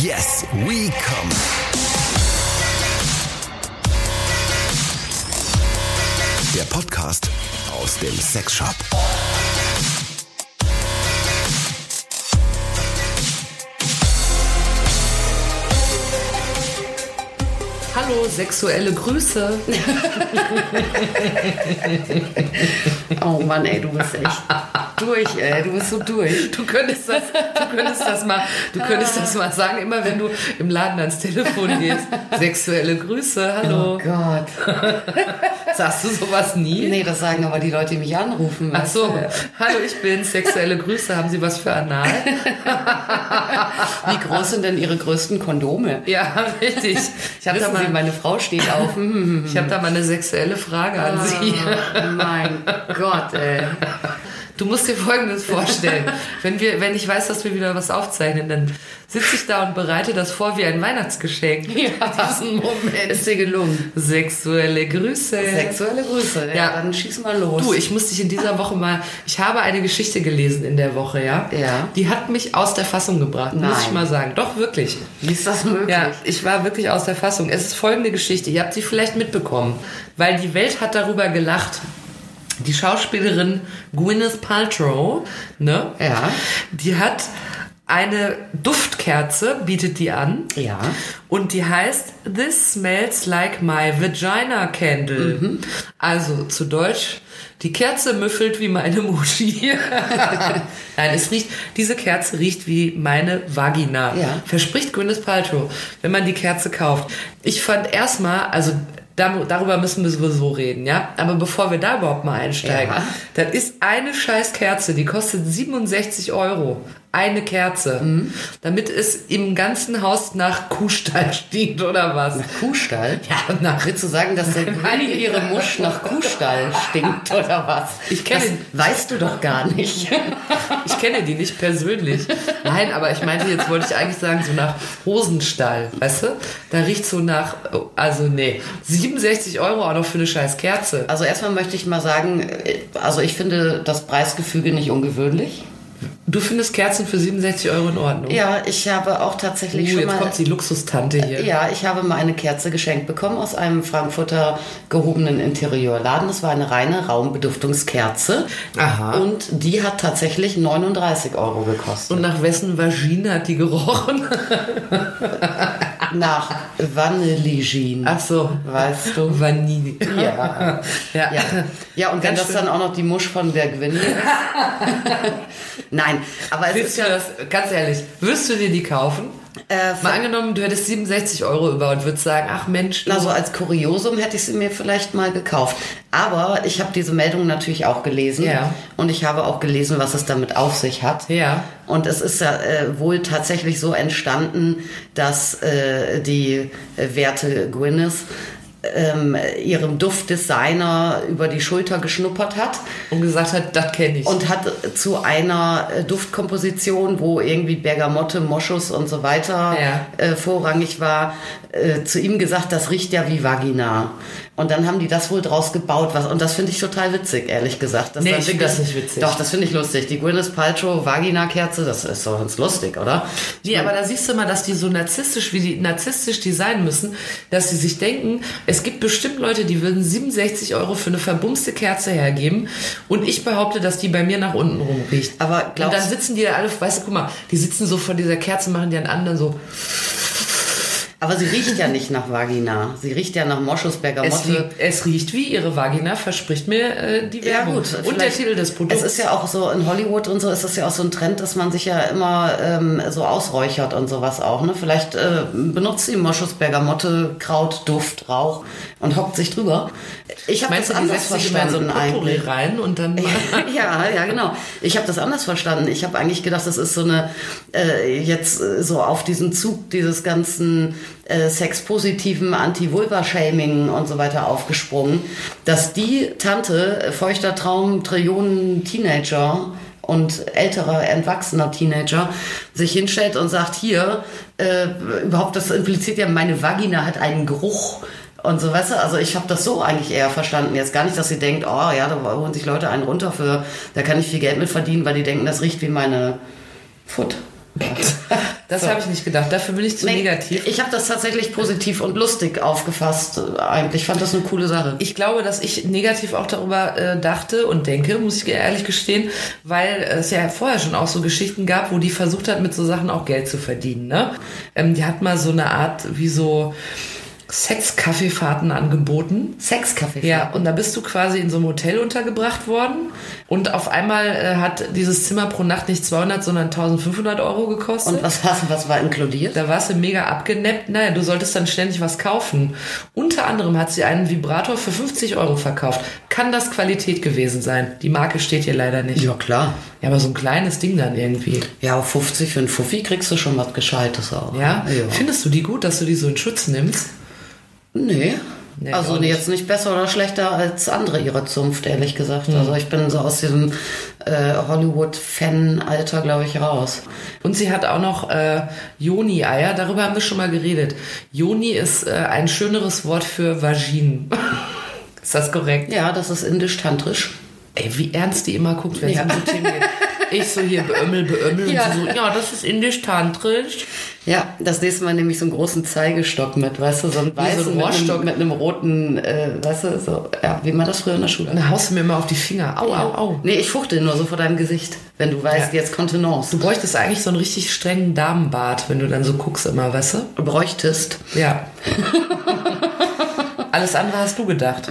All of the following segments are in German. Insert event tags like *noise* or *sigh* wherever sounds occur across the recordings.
Yes, we come. Der Podcast aus dem Sexshop. Hallo, sexuelle Grüße. *laughs* Oh Mann, ey, du bist echt durch, ey. Du bist so durch. Du könntest das, du könntest das mal, du könntest das mal sagen, immer wenn du im Laden ans Telefon gehst. Sexuelle Grüße, hallo. Oh Gott. *laughs* Sagst du sowas nie? Nee, das sagen aber die Leute, die mich anrufen. Ach so, du? hallo, ich bin sexuelle Grüße. Haben Sie was für Anal? Wie groß sind denn Ihre größten Kondome? Ja, richtig. Ich habe da, Wissen Sie, mal- meine Frau steht auf. Ich hab da mal eine sexuelle Frage an Sie. oh, mein Gott, ey. Du musst dir Folgendes vorstellen. *laughs* Wenn, wir, wenn ich weiß, dass wir wieder was aufzeichnen, dann sitze ich da und bereite das vor wie ein Weihnachtsgeschenk. Ja. *laughs* Diesen Moment. Ist dir gelungen. Sexuelle Grüße. Sexuelle Grüße. Ja, Ja. dann schieß mal los. Du, ich muss dich in dieser Woche mal. Ich habe eine Geschichte gelesen in der Woche, ja? Ja. Die hat mich aus der Fassung gebracht, muss Nein. ich mal sagen. Doch, wirklich. Wie ist das möglich? Ja, ich war wirklich aus der Fassung. Es ist folgende Geschichte. Ihr habt sie vielleicht mitbekommen, weil die Welt hat darüber gelacht. Die Schauspielerin Gwyneth Paltrow, ne? Ja. Die hat eine Duftkerze, bietet die an. Ja. Und die heißt This smells like my vagina candle. Also zu Deutsch, die Kerze müffelt wie meine Muschi. *laughs* Nein, es riecht, diese Kerze riecht wie meine Vagina. Ja. Verspricht Gwyneth Paltrow, wenn man die Kerze kauft. Ich fand erstmal, also darüber müssen wir sowieso reden, ja. Aber bevor wir da überhaupt mal einsteigen, Ja. das ist eine scheiß Kerze, die kostet 67 Euro. Eine Kerze. Damit es im ganzen Haus nach Kuhstall *laughs* stinkt oder was? Kuhstall? Ja, nach Willst du sagen, dass der ihre Musch nach Kuhstall stinkt oder was? Ich kenne das weißt du doch gar nicht. *laughs* Ich kenne die nicht persönlich. Nein, aber ich meinte, jetzt wollte ich eigentlich sagen, so nach Hosenstall, weißt du? Da riecht so nach, also nee, 67 Euro auch noch für eine scheiß Kerze. Also erstmal möchte ich mal sagen, äh, also ich finde das Preisgefüge nicht ungewöhnlich. Du findest Kerzen für 67 Euro in Ordnung? Ja, ich habe auch tatsächlich Uh, schon jetzt mal. kommt die Luxustante hier. Ja, ich habe mal eine Kerze geschenkt bekommen aus einem Frankfurter gehobenen Interieurladen. Das war eine reine Raumbeduftungskerze. Aha. Und die hat tatsächlich 39 Euro gekostet. Und nach wessen Vagina hat die gerochen? *laughs* Nach Vanilligin. Ach so, Weißt du? Vanille. Ja. *laughs* Ja. Ja, ja und wenn Ganz das schön. dann auch noch die Musch von der Gwynne ist. *laughs* Nein, aber es Willst ist ja. das, ganz ehrlich, wirst du dir die kaufen? Äh, Mal angenommen, du hättest 67 Euro über und würdest sagen, ach Mensch, Also als Kuriosum hätte ich sie mir vielleicht mal gekauft. Aber ich habe diese Meldung natürlich auch gelesen. Ja. Und ich habe auch gelesen, was es damit auf sich hat. Ja. Und es ist ja äh, wohl tatsächlich so entstanden, dass äh, die werte Gwyneth ähm, ihrem Duftdesigner über die Schulter geschnuppert hat und gesagt hat, das kenne ich. und hat zu einer äh, Duftkomposition, wo irgendwie Bergamotte, Moschus und so weiter Ja. äh, vorrangig war, äh, zu ihm gesagt, das riecht ja wie Vagina. Und dann haben die das wohl draus gebaut, was, und das finde ich total witzig, ehrlich gesagt. dass Nee, ich finde das nicht witzig. Doch, das finde ich lustig. Die Gwyneth Paltrow Vagina-Kerze, das ist doch ganz lustig, oder? Nee, aber da siehst du mal, dass die so narzisstisch, wie die narzisstisch designen müssen, dass sie sich denken, es gibt bestimmt Leute, die würden 67 Euro für eine verbumste Kerze hergeben und ich behaupte, dass die bei mir nach unten rum riecht. Aber und glaubst- dann sitzen die da alle, weißt du, guck mal, die sitzen so vor dieser Kerze, machen die an anderen so, Aber sie riecht ja nicht nach Vagina. Sie riecht ja nach Moschus, es, riecht, es riecht wie ihre Vagina, verspricht mir äh, die Ja Werbung. gut, und der Titel des Produkts. Es ist ja auch so in Hollywood und so ist es ja auch so ein Trend, dass man sich ja immer ähm, so ausräuchert und sowas auch. Ne? Vielleicht äh, benutzt sie Moschus, Bergamotte, Kraut, Duft, Rauch und hockt sich drüber. Ich habe das du, anders so verstanden Potpourri eigentlich. rein und dann... *laughs* ja, ja, genau. Ich habe das anders verstanden. Ich habe eigentlich gedacht, das ist so eine äh, jetzt äh, so auf diesen Zug dieses ganzen äh, sexpositiven Anti-Vulva-Shaming und so weiter aufgesprungen, dass die Tante äh, feuchter Traum Trillionen Teenager und älterer, entwachsener Teenager sich hinstellt und sagt, hier, äh, überhaupt, das impliziert ja, meine Vagina hat einen Geruch. Und so, weißt du, also ich habe das so eigentlich eher verstanden. Jetzt gar nicht, dass sie denkt, oh ja, da holen sich Leute einen runter für, da kann ich viel Geld mit verdienen, weil die denken, das riecht wie meine Foot. Das So. habe ich nicht gedacht. Dafür bin ich zu Nee, negativ. Ich habe das tatsächlich positiv und lustig aufgefasst. äh, Eigentlich fand das eine coole Sache. Ich glaube, dass ich negativ auch darüber äh, dachte und denke, muss ich ehrlich gestehen, weil es ja vorher schon auch so Geschichten gab, wo die versucht hat, mit so Sachen auch Geld zu verdienen. Ne? Ähm, die hat mal so eine Art wie so Sex-Kaffeefahrten angeboten. Sexkaffee. Ja, und da bist du quasi in so einem Hotel untergebracht worden und auf einmal äh, hat dieses Zimmer pro Nacht nicht 200, sondern 1500 Euro gekostet. Und was, hast, was war inkludiert? Da warst du mega abgeneppt. Naja, du solltest dann ständig was kaufen. Unter anderem hat sie einen Vibrator für 50 Euro verkauft. Kann das Qualität gewesen sein? Die Marke steht hier leider nicht. Ja, klar. Ja, aber so ein kleines Ding dann irgendwie. Ja, auf 50 für einen Fuffi kriegst du schon was Gescheites auch. Ja? ja. Findest du die gut, dass du die so in Schutz nimmst? Nee. Nee, also nicht. jetzt nicht besser oder schlechter als andere ihrer Zunft, ehrlich gesagt. Hm. Also ich bin so aus diesem äh, Hollywood-Fan-Alter, glaube ich, raus. Und sie hat auch noch äh, Joni-Eier, darüber haben wir schon mal geredet. Joni ist äh, ein schöneres Wort für Vagin. *laughs* ist das korrekt? Ja, das ist indisch-tantrisch. Ey, wie ernst die immer guckt, wenn es Ja. um so Themen geht. Ich so hier beömmel, beömmel Ja. und sie so, ja, das ist indisch-tantrisch. Ja, das nächste Mal nehme ich so einen großen Zeigestock mit, weißt du, so einen Wie so ein weißen mit, Rohrstock. einem, mit einem roten, äh, weißt du, so, ja, wie man das früher in der Schule Dann haust du mir immer auf die Finger. Au, au, au. Nee, ich fuchtel nur so vor deinem Gesicht, wenn du weißt, Ja. jetzt Kontenance. Du bräuchtest eigentlich so einen richtig strengen Damenbart, wenn du dann so guckst immer, weißt? Du bräuchtest. Ja. *laughs* Alles andere hast du gedacht.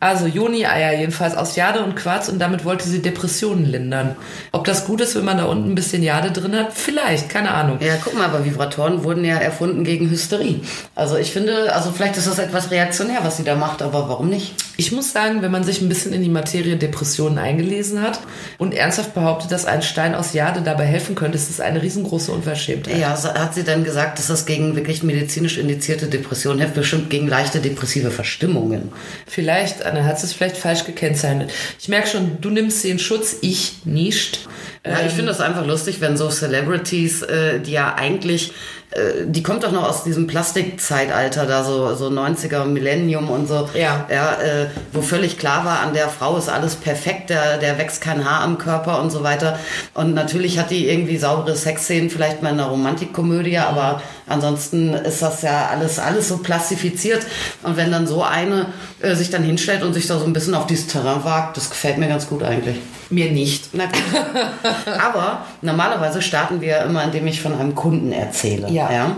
Also Joni-Eier jedenfalls aus Jade und Quarz und damit wollte sie Depressionen lindern. Ob das gut ist, wenn man da unten ein bisschen Jade drin hat? Vielleicht, keine Ahnung. Ja, guck mal, aber Vibratoren wurden ja erfunden gegen Hysterie. Also ich finde, also vielleicht ist das etwas reaktionär, was sie da macht, aber warum nicht? Ich muss sagen, wenn man sich ein bisschen in die Materie Depressionen eingelesen hat und ernsthaft behauptet, dass ein Stein aus Jade dabei helfen könnte, ist das eine riesengroße Unverschämtheit. Ja, hat sie dann gesagt, dass das gegen wirklich medizinisch indizierte Depressionen hilft, bestimmt gegen leichte depressive Verstimmungen. Vielleicht, Anna, hat es vielleicht falsch gekennzeichnet. Ich merke schon, du nimmst sie in Schutz, ich nicht. Ja, ich finde das einfach lustig, wenn so Celebrities, äh, die ja eigentlich, äh, die kommt doch noch aus diesem Plastikzeitalter, da so, so 90er Millennium und so. Ja. Ja, äh, wo völlig klar war, an der Frau ist alles perfekt, der, der wächst kein Haar am Körper und so weiter. Und natürlich hat die irgendwie saubere Sexszenen, vielleicht mal in einer Romantikkomödie, aber ansonsten ist das ja alles, alles so plastifiziert. Und wenn dann so eine äh, sich dann hinstellt und sich da so ein bisschen auf dieses Terrain wagt, das gefällt mir ganz gut eigentlich. Mir nicht. Na. *laughs* Aber normalerweise starten wir immer, indem ich von einem Kunden erzähle. Ja.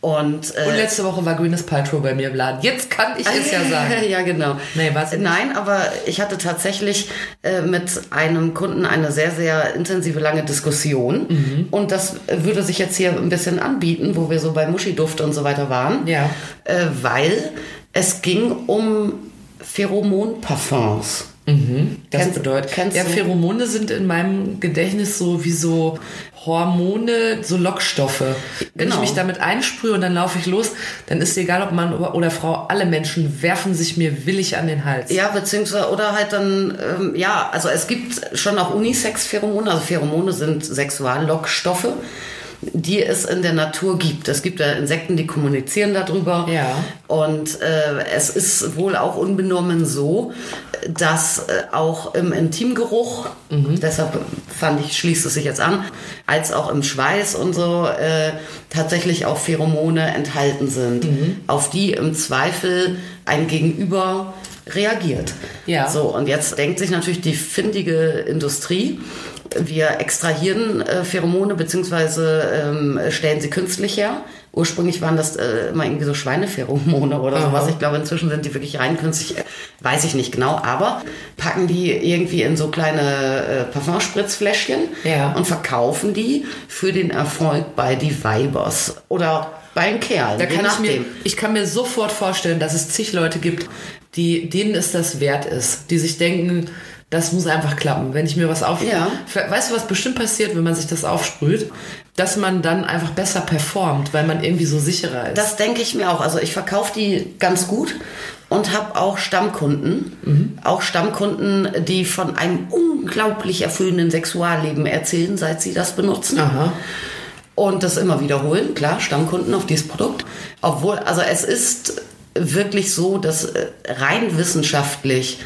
Und, äh, Und letzte Woche war Gwyneth Paltrow bei mir im Laden. Jetzt kann ich es ja sagen. ja, genau. Nee, was? Nein, aber ich hatte tatsächlich äh, mit einem Kunden eine sehr, sehr intensive, lange Diskussion. Mhm. Und das würde sich jetzt hier ein bisschen anbieten, wo wir so bei Muschiduft und so weiter waren. Ja. Äh, weil es ging um Pheromonparfums. Das Kennst- bedeutet, kennst ja? Pheromone sind in meinem Gedächtnis so wie so Hormone, so Lockstoffe. Wenn Genau. ich mich damit einsprühe und dann laufe ich los, dann ist egal, ob Mann oder Frau, alle Menschen werfen sich mir willig an den Hals. Ja, beziehungsweise, oder halt dann, ähm, ja, also es gibt schon auch Unisex-Pheromone, also Pheromone sind Sexuallockstoffe, die es in der Natur gibt. Es gibt ja Insekten, die kommunizieren darüber. Ja. Und äh, es ist wohl auch unbenommen so, dass äh, auch im Intimgeruch, deshalb fand ich, schließt es sich jetzt an, als auch im Schweiß und so äh, tatsächlich auch Pheromone enthalten sind, auf die im Zweifel ein Gegenüber reagiert. Ja. So, und jetzt denkt sich natürlich die findige Industrie, wir extrahieren äh, Pheromone beziehungsweise ähm, stellen sie künstlich her. Ursprünglich waren das äh, immer irgendwie so Schweinepheromone oder Aha. sowas. Ich glaube, inzwischen sind die wirklich rein künstlich. Äh, Weiß ich nicht genau, aber packen die irgendwie in so kleine äh, Parfumspritzfläschchen Ja. und verkaufen die für den Erfolg bei die Weibers oder bei den Kerlen. Da kann ich mir, ich kann mir sofort vorstellen, dass es zig Leute gibt, die, denen es das wert ist, die sich denken, das muss einfach klappen. Wenn ich mir was aufsprühe. Ja. Weißt du, was bestimmt passiert, wenn man sich das aufsprüht? Dass man dann einfach besser performt, weil man irgendwie so sicherer ist. Das denke ich mir auch. Also ich verkaufe die ganz gut und habe auch Stammkunden. Mhm. Auch Stammkunden, die von einem unglaublich erfüllenden Sexualleben erzählen, seit sie das benutzen. Aha. Und das immer wiederholen. Klar, Stammkunden auf dieses Produkt. Obwohl, also es ist wirklich so, dass äh, rein wissenschaftlich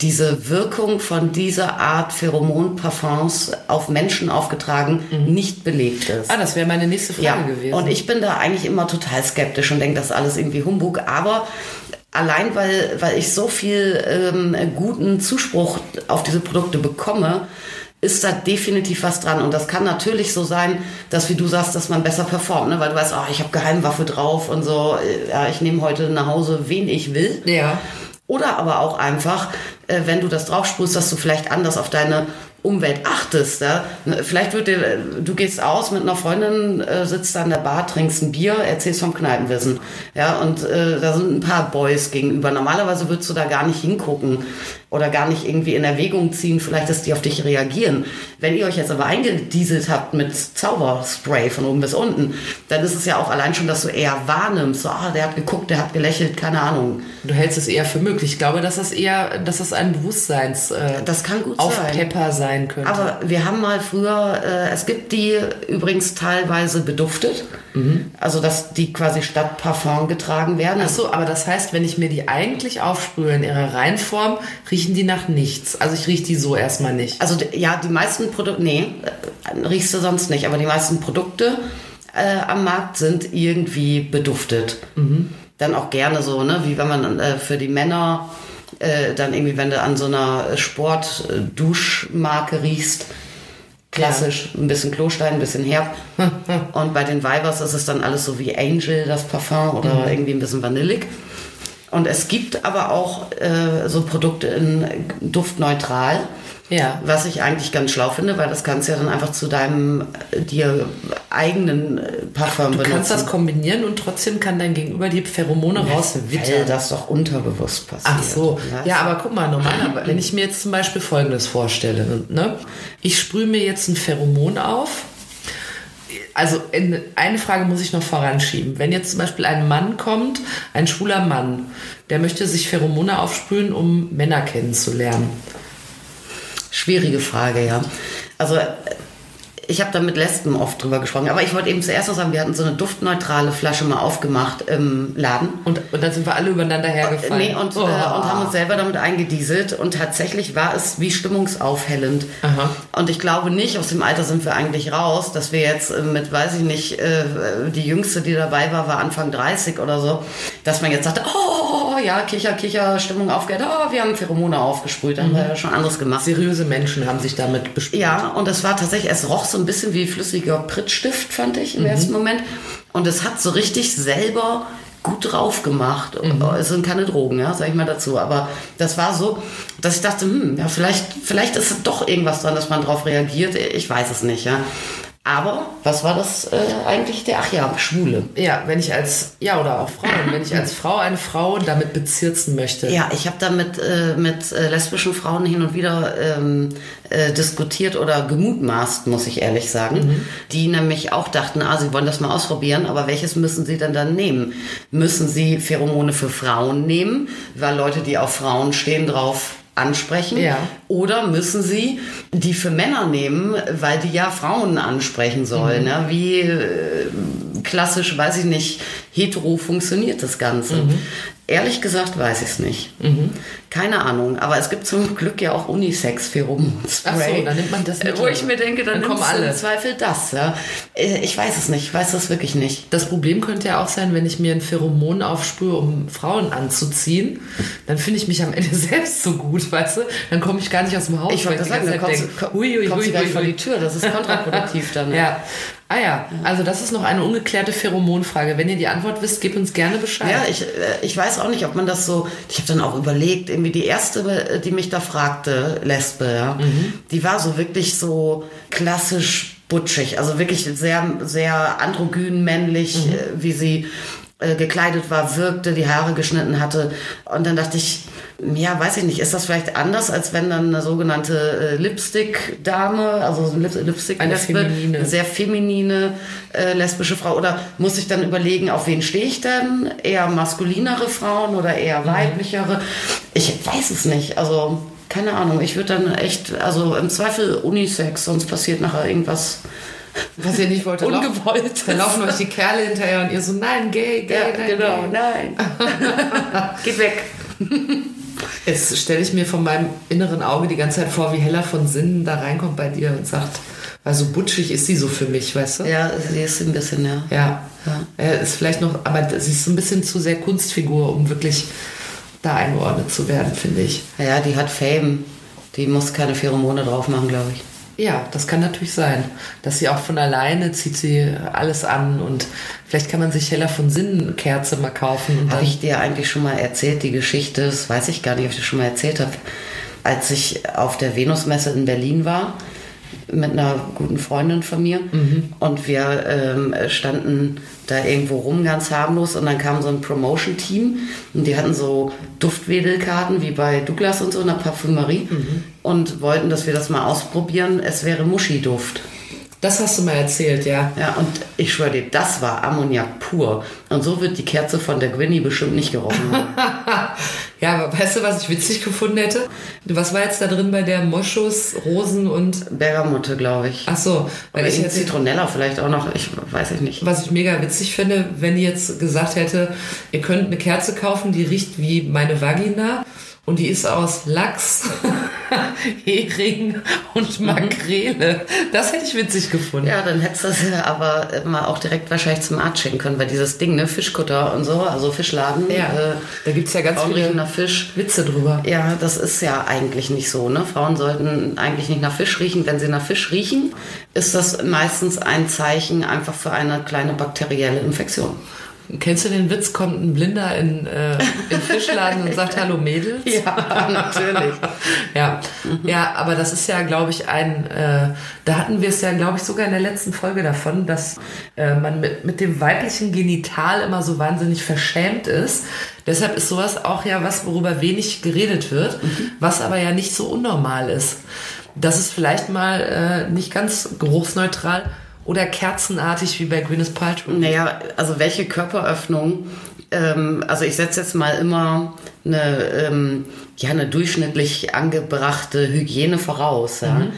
diese Wirkung von dieser Art Pheromonparfums auf Menschen aufgetragen nicht belegt ist. Ah, das wäre meine nächste Frage Ja, gewesen. und ich bin da eigentlich immer total skeptisch und denke, das ist alles irgendwie Humbug. Aber allein, weil, weil ich so viel ähm, guten Zuspruch auf diese Produkte bekomme, ist da definitiv was dran. Und das kann natürlich so sein, dass, wie du sagst, dass man besser performt, ne? weil du weißt, oh, ich habe Geheimwaffe drauf und so, äh, ja, ich nehme heute nach Hause, wen ich will. ja. Oder aber auch einfach, äh, wenn du das draufsprühst, dass du vielleicht anders auf deine Umwelt achtest. Ja? Vielleicht wird dir, du gehst aus mit einer Freundin, äh, sitzt da an der Bar, trinkst ein Bier, erzählst vom Kneipenwissen. Ja, und äh, da sind ein paar Boys gegenüber. Normalerweise würdest du da gar nicht hingucken oder gar nicht irgendwie in Erwägung ziehen, vielleicht, dass die auf dich reagieren. Wenn ihr euch jetzt aber eingedieselt habt mit Zauberspray von oben bis unten, dann ist es ja auch allein schon, dass du eher wahrnimmst, so, ah, der hat geguckt, der hat gelächelt, keine Ahnung. Du hältst es eher für möglich. Ich glaube, dass das eher, dass das ein Bewusstseins äh, Das kann gut sein. Aufpepper sein könnte. Aber wir haben mal früher, äh, es gibt die übrigens teilweise beduftet, also dass die quasi statt Parfum getragen werden. Ach so, aber das heißt, wenn ich mir die eigentlich aufsprühe in ihrer Reinform, riechen die nach nichts. Also ich rieche die so erstmal nicht. Also ja, die meisten Produkte, nee, äh, riechst du sonst nicht, aber die meisten Produkte äh, am Markt sind irgendwie beduftet. Dann auch gerne so, ne, wie wenn man äh, für die Männer äh, dann irgendwie, wenn du an so einer Sport-Duschmarke riechst, klassisch, ein bisschen Klostein, ein bisschen herb. *laughs* Und bei den Weibers ist es dann alles so wie Angel, das Parfum, oder irgendwie ein bisschen vanillig. Und es gibt aber auch äh, so Produkte in duftneutral. Ja. Was ich eigentlich ganz schlau finde, weil das kannst du ja dann einfach zu deinem äh, dir eigenen äh, Parfum Du benutzen. kannst das kombinieren und trotzdem kann dein Gegenüber die Pheromone weil rauswittern. das doch unterbewusst passiert. Ach so. Weißt Ja, du? aber guck mal, normalerweise, wenn ich mir jetzt zum Beispiel Folgendes vorstelle, ne? Ich sprühe mir jetzt ein Pheromon auf. Also in, eine Frage muss ich noch voranschieben. Wenn jetzt zum Beispiel ein Mann kommt, ein schwuler Mann, der möchte sich Pheromone aufsprühen, um Männer kennenzulernen. Schwierige Frage, ja. Also ich habe da mit Lesben oft drüber gesprochen, aber ich wollte eben zuerst noch sagen, wir hatten so eine duftneutrale Flasche mal aufgemacht im Laden. Und, und dann sind wir alle übereinander hergefallen. Nee, und, Oh. äh, und haben uns selber damit eingedieselt und tatsächlich war es wie stimmungsaufhellend. Aha. Und ich glaube nicht, aus dem Alter sind wir eigentlich raus, dass wir jetzt äh, mit, weiß ich nicht, äh, die jüngste, die dabei war, war Anfang 30 oder so, dass man jetzt sagte, oh, ja, Kicher, Kicher, Stimmung aufgehört, oh, wir haben Pheromone aufgesprüht, haben wir ja schon anderes gemacht. Seriöse Menschen haben sich damit bespielt. Ja, und es war tatsächlich, es roch so ein bisschen wie flüssiger Prittstift, fand ich im ersten Moment. Und es hat so richtig selber gut drauf gemacht. Es sind keine Drogen, ja, sag ich mal dazu. Aber das war so, dass ich dachte, hm, ja, vielleicht, vielleicht ist doch irgendwas dran, dass man drauf reagiert. Ich weiß es nicht, ja. Aber was war das äh, eigentlich der? Ach ja, Schwule. Ja, wenn ich als, ja, oder auch Frauen, wenn ich als Frau eine Frau damit bezirzen möchte. Ja, ich habe da mit, äh, mit äh, lesbischen Frauen hin und wieder ähm, äh, diskutiert oder gemutmaßt, muss ich ehrlich sagen, die nämlich auch dachten, ah, sie wollen das mal ausprobieren, aber welches müssen sie denn dann nehmen? Müssen sie Pheromone für Frauen nehmen, weil Leute, die auf Frauen stehen, drauf ansprechen? Ja. Oder müssen sie die für Männer nehmen, weil die ja Frauen ansprechen sollen? Ne? Wie äh, klassisch, weiß ich nicht, hetero funktioniert das Ganze? Ehrlich gesagt weiß ich es nicht. Keine Ahnung. Aber es gibt zum Glück ja auch Unisex-Pheromonspray. Ach so, dann nimmt man das Äh, mit. Wo ich mir denke, dann, Dann kommen alle. im Zweifel das. Ja? Äh, Ich weiß es nicht. Ich weiß das wirklich nicht. Das Problem könnte ja auch sein, wenn ich mir ein Pheromon aufspüre, um Frauen anzuziehen, dann finde ich mich am Ende *laughs* selbst so gut, weißt du? Dann komme ich gar nicht aus dem Haus. Ich wollte sagen, die da ganze kommst, hui, hui, kommst hui, du gar nicht vor die Tür. Das ist kontraproduktiv *laughs* dann. Ja. Ah ja, also das ist noch eine ungeklärte Pheromonfrage. Wenn ihr die Antwort wisst, gebt uns gerne Bescheid. Ja, ich, äh, ich weiß auch nicht, ob man das so. Ich habe dann auch überlegt, irgendwie die erste, äh, die mich da fragte, Lesbe, ja, die war so wirklich so klassisch butschig, also wirklich sehr, sehr androgyn männlich, äh, wie sie äh, gekleidet war, wirkte, die Haare geschnitten hatte. Und dann dachte ich, ja, weiß ich nicht, ist das vielleicht anders, als wenn dann eine sogenannte äh, Lipstick-Dame, also Lip Lipstick-Lesbe, Eine feminine. sehr feminine äh, lesbische Frau oder muss ich dann überlegen, auf wen stehe ich denn? Eher maskulinere Frauen oder eher weiblichere? Ich weiß es nicht. Also keine Ahnung. Ich würde dann echt, also im Zweifel Unisex, sonst passiert nachher irgendwas. Was ihr nicht wollt, laufen- Ungewollt. Dann laufen euch die Kerle hinterher und ihr so, nein, gay, gay, Ja, nein, genau, gay. nein. *laughs* Geht weg. Jetzt stelle ich mir von meinem inneren Auge die ganze Zeit vor, wie Hella von Sinnen da reinkommt bei dir und sagt, weil so butschig ist sie so für mich, weißt du? Ja, sie ist ein bisschen, ja. Ja. ja. Ist vielleicht noch, aber sie ist so ein bisschen zu sehr Kunstfigur, um wirklich da eingeordnet zu werden, finde ich. Ja, die hat Fame. Die muss keine Pheromone drauf machen, glaube ich. Ja, das kann natürlich sein, dass sie auch von alleine zieht sie alles an und vielleicht kann man sich Heller von Sinnen Kerze mal kaufen. Habe ich dir eigentlich schon mal erzählt, die Geschichte, das weiß ich gar nicht, ob ich das schon mal erzählt habe, als ich auf der Venusmesse in Berlin war mit einer guten Freundin von mir mhm. und wir ähm, standen da irgendwo rum ganz harmlos und dann kam so ein Promotion-Team und die hatten so Duftwedelkarten wie bei Douglas und so in der Parfümerie mhm. und wollten, dass wir das mal ausprobieren. Es wäre Muschi-Duft. Das hast du mal erzählt, ja. Ja, und ich schwöre dir, das war Ammoniak pur. Und so wird die Kerze von der Gwynny bestimmt nicht gerochen. *laughs* ja, aber weißt du, was ich witzig gefunden hätte? Was war jetzt da drin bei der Moschus, Rosen und... Bergamotte, glaube ich. Ach so. Weil ich jetzt Zitronella vielleicht auch noch, ich weiß ich nicht. Was ich mega witzig finde, wenn die jetzt gesagt hätte, ihr könnt eine Kerze kaufen, die riecht wie meine Vagina und die ist aus Lachs, *laughs* *laughs* Hering und Makrele. Das hätte ich witzig gefunden. Ja, dann hättest du das ja aber mal auch direkt wahrscheinlich zum Arzt schicken können, weil dieses Ding, ne, Fischkutter und so, also Fischladen. Ja, äh, da gibt es ja ganz viele Fisch. Witze drüber. Ja, das ist ja eigentlich nicht so. Ne? Frauen sollten eigentlich nicht nach Fisch riechen. Wenn sie nach Fisch riechen, ist das meistens ein Zeichen einfach für eine kleine bakterielle Infektion. Kennst du den Witz, kommt ein Blinder in, äh, in Fischladen und sagt Hallo Mädels? Ja, *laughs* natürlich. ja. Mhm. ja, aber das ist ja, glaube ich, ein, äh, da hatten wir es ja, glaube ich, sogar in der letzten Folge davon, dass äh, man mit, mit dem weiblichen Genital immer so wahnsinnig verschämt ist. Deshalb ist sowas auch ja was, worüber wenig geredet wird, mhm. was aber ja nicht so unnormal ist. Das ist vielleicht mal äh, nicht ganz geruchsneutral oder kerzenartig wie bei Gwyneth Paltrow? Naja, also welche Körperöffnung? Ähm, also ich setze jetzt mal immer eine, ähm, ja, eine durchschnittlich angebrachte Hygiene voraus. Ja? Mhm.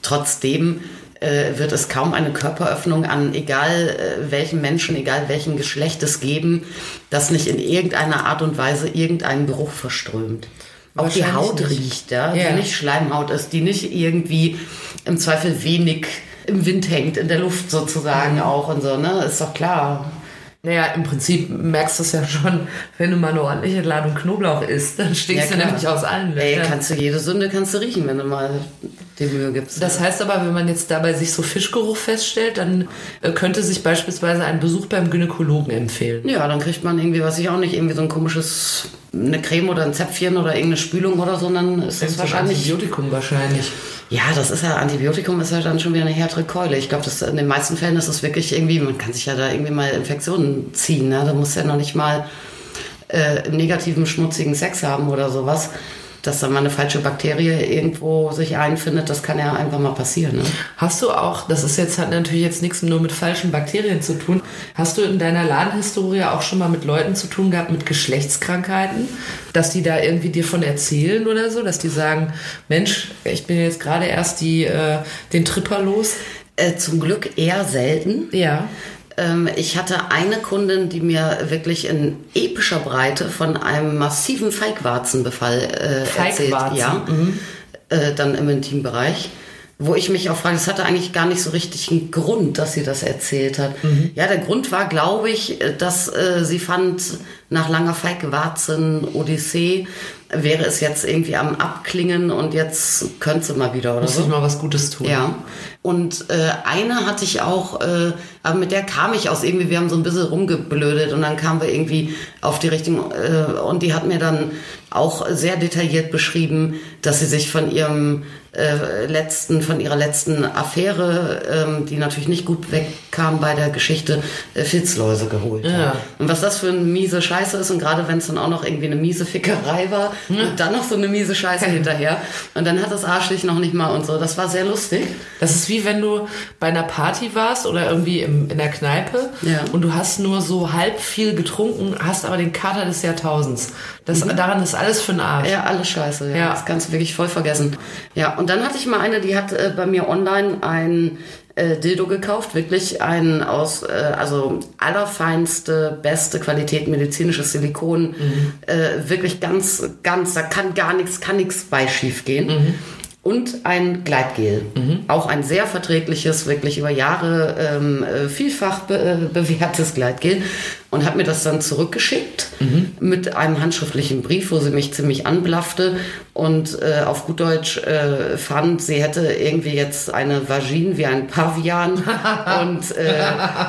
Trotzdem äh, wird es kaum eine Körperöffnung an egal äh, welchen Menschen, egal welchen Geschlechtes geben, das nicht in irgendeiner Art und Weise irgendeinen Geruch verströmt. Auch die Haut nicht. riecht, ja, ja, die nicht Schleimhaut ist, die nicht irgendwie im Zweifel wenig im Wind hängt, in der Luft sozusagen auch und so, ne? Ist doch klar. Naja, im Prinzip merkst du es ja schon, wenn du mal eine ordentliche Ladung Knoblauch isst, dann stinkst ja, du nämlich aus allen Löchern. Ey, kannst du jede Sünde kannst du riechen, wenn du mal die Mühe gibst. Das heißt aber, wenn man jetzt dabei sich so Fischgeruch feststellt, dann äh, könnte sich beispielsweise ein Besuch beim Gynäkologen empfehlen. Ja, dann kriegt man irgendwie, was ich auch nicht, irgendwie so ein komisches, eine Creme oder ein Zäpfchen oder irgendeine Spülung oder so, dann ist das wahrscheinlich... Antibiotikum wahrscheinlich. Ja, das ist ja, Antibiotikum ist ja dann schon wieder eine härtere Keule. Ich glaube, in den meisten Fällen ist es wirklich irgendwie, man kann sich ja da irgendwie mal Infektionen ziehen. Ne? Da muss ja noch nicht mal äh, negativen, schmutzigen Sex haben oder sowas dass da mal eine falsche Bakterie irgendwo sich einfindet, das kann ja einfach mal passieren. Ne? Hast du auch, das ist jetzt hat natürlich jetzt nichts nur mit falschen Bakterien zu tun, hast du in deiner Ladenhistorie auch schon mal mit Leuten zu tun gehabt mit Geschlechtskrankheiten, dass die da irgendwie dir von erzählen oder so, dass die sagen, Mensch, ich bin jetzt gerade erst die, äh, den Tripper los? Äh, zum Glück eher selten. Ja. Ähm, ich hatte eine Kundin, die mir wirklich in epischer Breite von einem massiven Feigwarzenbefall äh, erzählt. Ja, mhm. äh, dann im Intimbereich. Wo ich mich auch frage, es hatte eigentlich gar nicht so richtig einen Grund, dass sie das erzählt hat. Mhm. Ja, der Grund war, glaube ich, dass äh, sie fand, nach langer Feigwarzen-Odyssee wäre es jetzt irgendwie am Abklingen und jetzt könnte sie mal wieder oder Muss so. ich mal was Gutes tun. Ja. Und äh, eine hatte ich auch, äh, aber mit der kam ich aus irgendwie, wir haben so ein bisschen rumgeblödet und dann kamen wir irgendwie auf die Richtung äh, und die hat mir dann auch sehr detailliert beschrieben, dass sie sich von ihrem äh, letzten, von ihrer letzten Affäre, ähm, die natürlich nicht gut wegkam bei der Geschichte, äh, Filzläuse geholt ja. hat. Und was das für eine miese Scheiße ist und gerade wenn es dann auch noch irgendwie eine miese Fickerei war ja. und dann noch so eine miese Scheiße hinterher und dann hat das Arschlich noch nicht mal und so. Das war sehr lustig. Das ist wie wenn du bei einer Party warst oder irgendwie im, in der Kneipe ja. und du hast nur so halb viel getrunken, hast aber den Kater des Jahrtausends. Das, mhm. Daran ist alles für den Arsch. Ja, alles scheiße. Ja. ja. Das kannst du wirklich voll vergessen. Ja, und dann hatte ich mal eine, die hat äh, bei mir online ein äh, Dildo gekauft, wirklich ein aus, äh, also allerfeinste, beste Qualität medizinisches Silikon, äh, wirklich ganz, ganz, da kann gar nichts, kann nichts bei schief gehen. Und ein Gleitgel. Auch ein sehr verträgliches, wirklich über Jahre ähm, äh, vielfach be äh, bewährtes Gleitgel. Und hat mir das dann zurückgeschickt mit einem handschriftlichen Brief, wo sie mich ziemlich anblaffte und äh, auf gut Deutsch äh, fand, sie hätte irgendwie jetzt eine Vagine wie ein Pavian *laughs* und äh,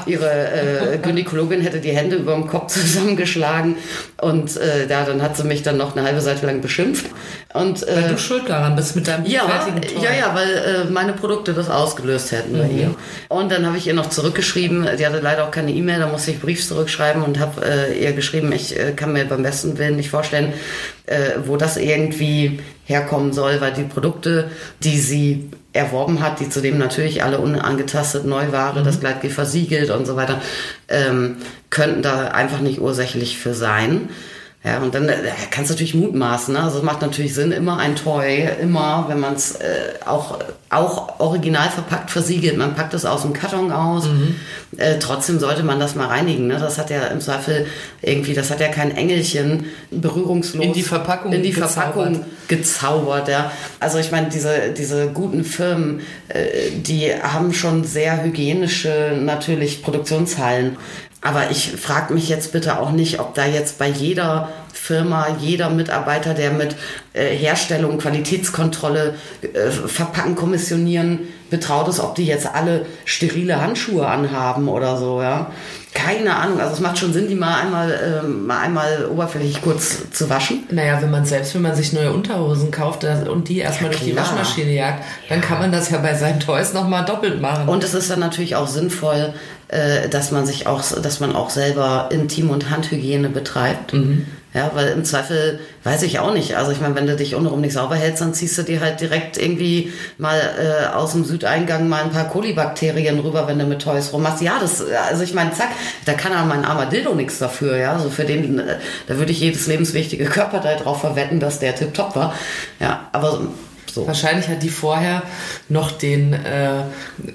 ihre äh, Gynäkologin hätte die Hände über dem Kopf zusammengeschlagen und äh, ja, dann hat sie mich dann noch eine halbe Seite lang beschimpft. Und, äh, Weil du schuld daran bist mit deinem ja, fertigen Toy. ja, ja, weil meine Produkte das ausgelöst hätten bei ihr. Und dann habe ich ihr noch zurückgeschrieben, die hatte leider auch keine E-Mail, da musste ich Brief zurückschreiben und habe äh, ihr geschrieben, ich äh, kann mir beim besten Willen nicht vorstellen, äh, wo das irgendwie herkommen soll, weil die Produkte, die sie erworben hat, die zudem natürlich alle unangetastet Neuware, das Gleitgel versiegelt und so weiter, ähm, könnten da einfach nicht ursächlich für sein. Ja, und dann äh, kannst du natürlich mutmaßen. Ne? Also es macht natürlich Sinn, immer ein Toy, immer, wenn man es äh, auch, auch original verpackt versiegelt. Man packt es aus dem Karton aus. Äh, trotzdem sollte man das mal reinigen. Ne? Das hat ja im Zweifel irgendwie, das hat ja kein Engelchen berührungslos In die Verpackung in die gezaubert. Verpackung gezaubert. Ja. Also ich meine, diese, diese guten Firmen, äh, die haben schon sehr hygienische natürlich Produktionshallen. Aber ich frage mich jetzt bitte auch nicht, ob da jetzt bei jeder Firma, jeder Mitarbeiter, der mit äh, Herstellung, Qualitätskontrolle, äh, Verpacken, Kommissionieren betraut ist, ob die jetzt alle sterile Handschuhe anhaben oder so, ja. Keine Ahnung. Also es macht schon Sinn, die mal einmal, ähm, mal einmal oberflächlich kurz zu waschen. Naja, wenn man selbst, wenn man sich neue Unterhosen kauft das- und die erstmal Ja, durch die. Waschmaschine jagt, dann kann man das ja bei seinen Toys nochmal doppelt machen. Und es ist dann natürlich auch sinnvoll, äh, dass man sich auch, dass man auch selber Intim- und Handhygiene betreibt. Ja, weil im Zweifel weiß ich auch nicht. Also ich meine, wenn du dich untenrum nicht sauber hältst, dann ziehst du dir halt direkt irgendwie mal äh, aus dem Südeingang mal ein paar Kolibakterien rüber, wenn du mit Toys rummachst. Ja, das, also ich meine, zack, da kann ja mein armer Dildo nichts dafür, ja. Also für den, äh, da würde ich jedes lebenswichtige Körperteil drauf verwetten, dass der tipptopp war. Ja, aber so. Wahrscheinlich hat die vorher noch den, äh,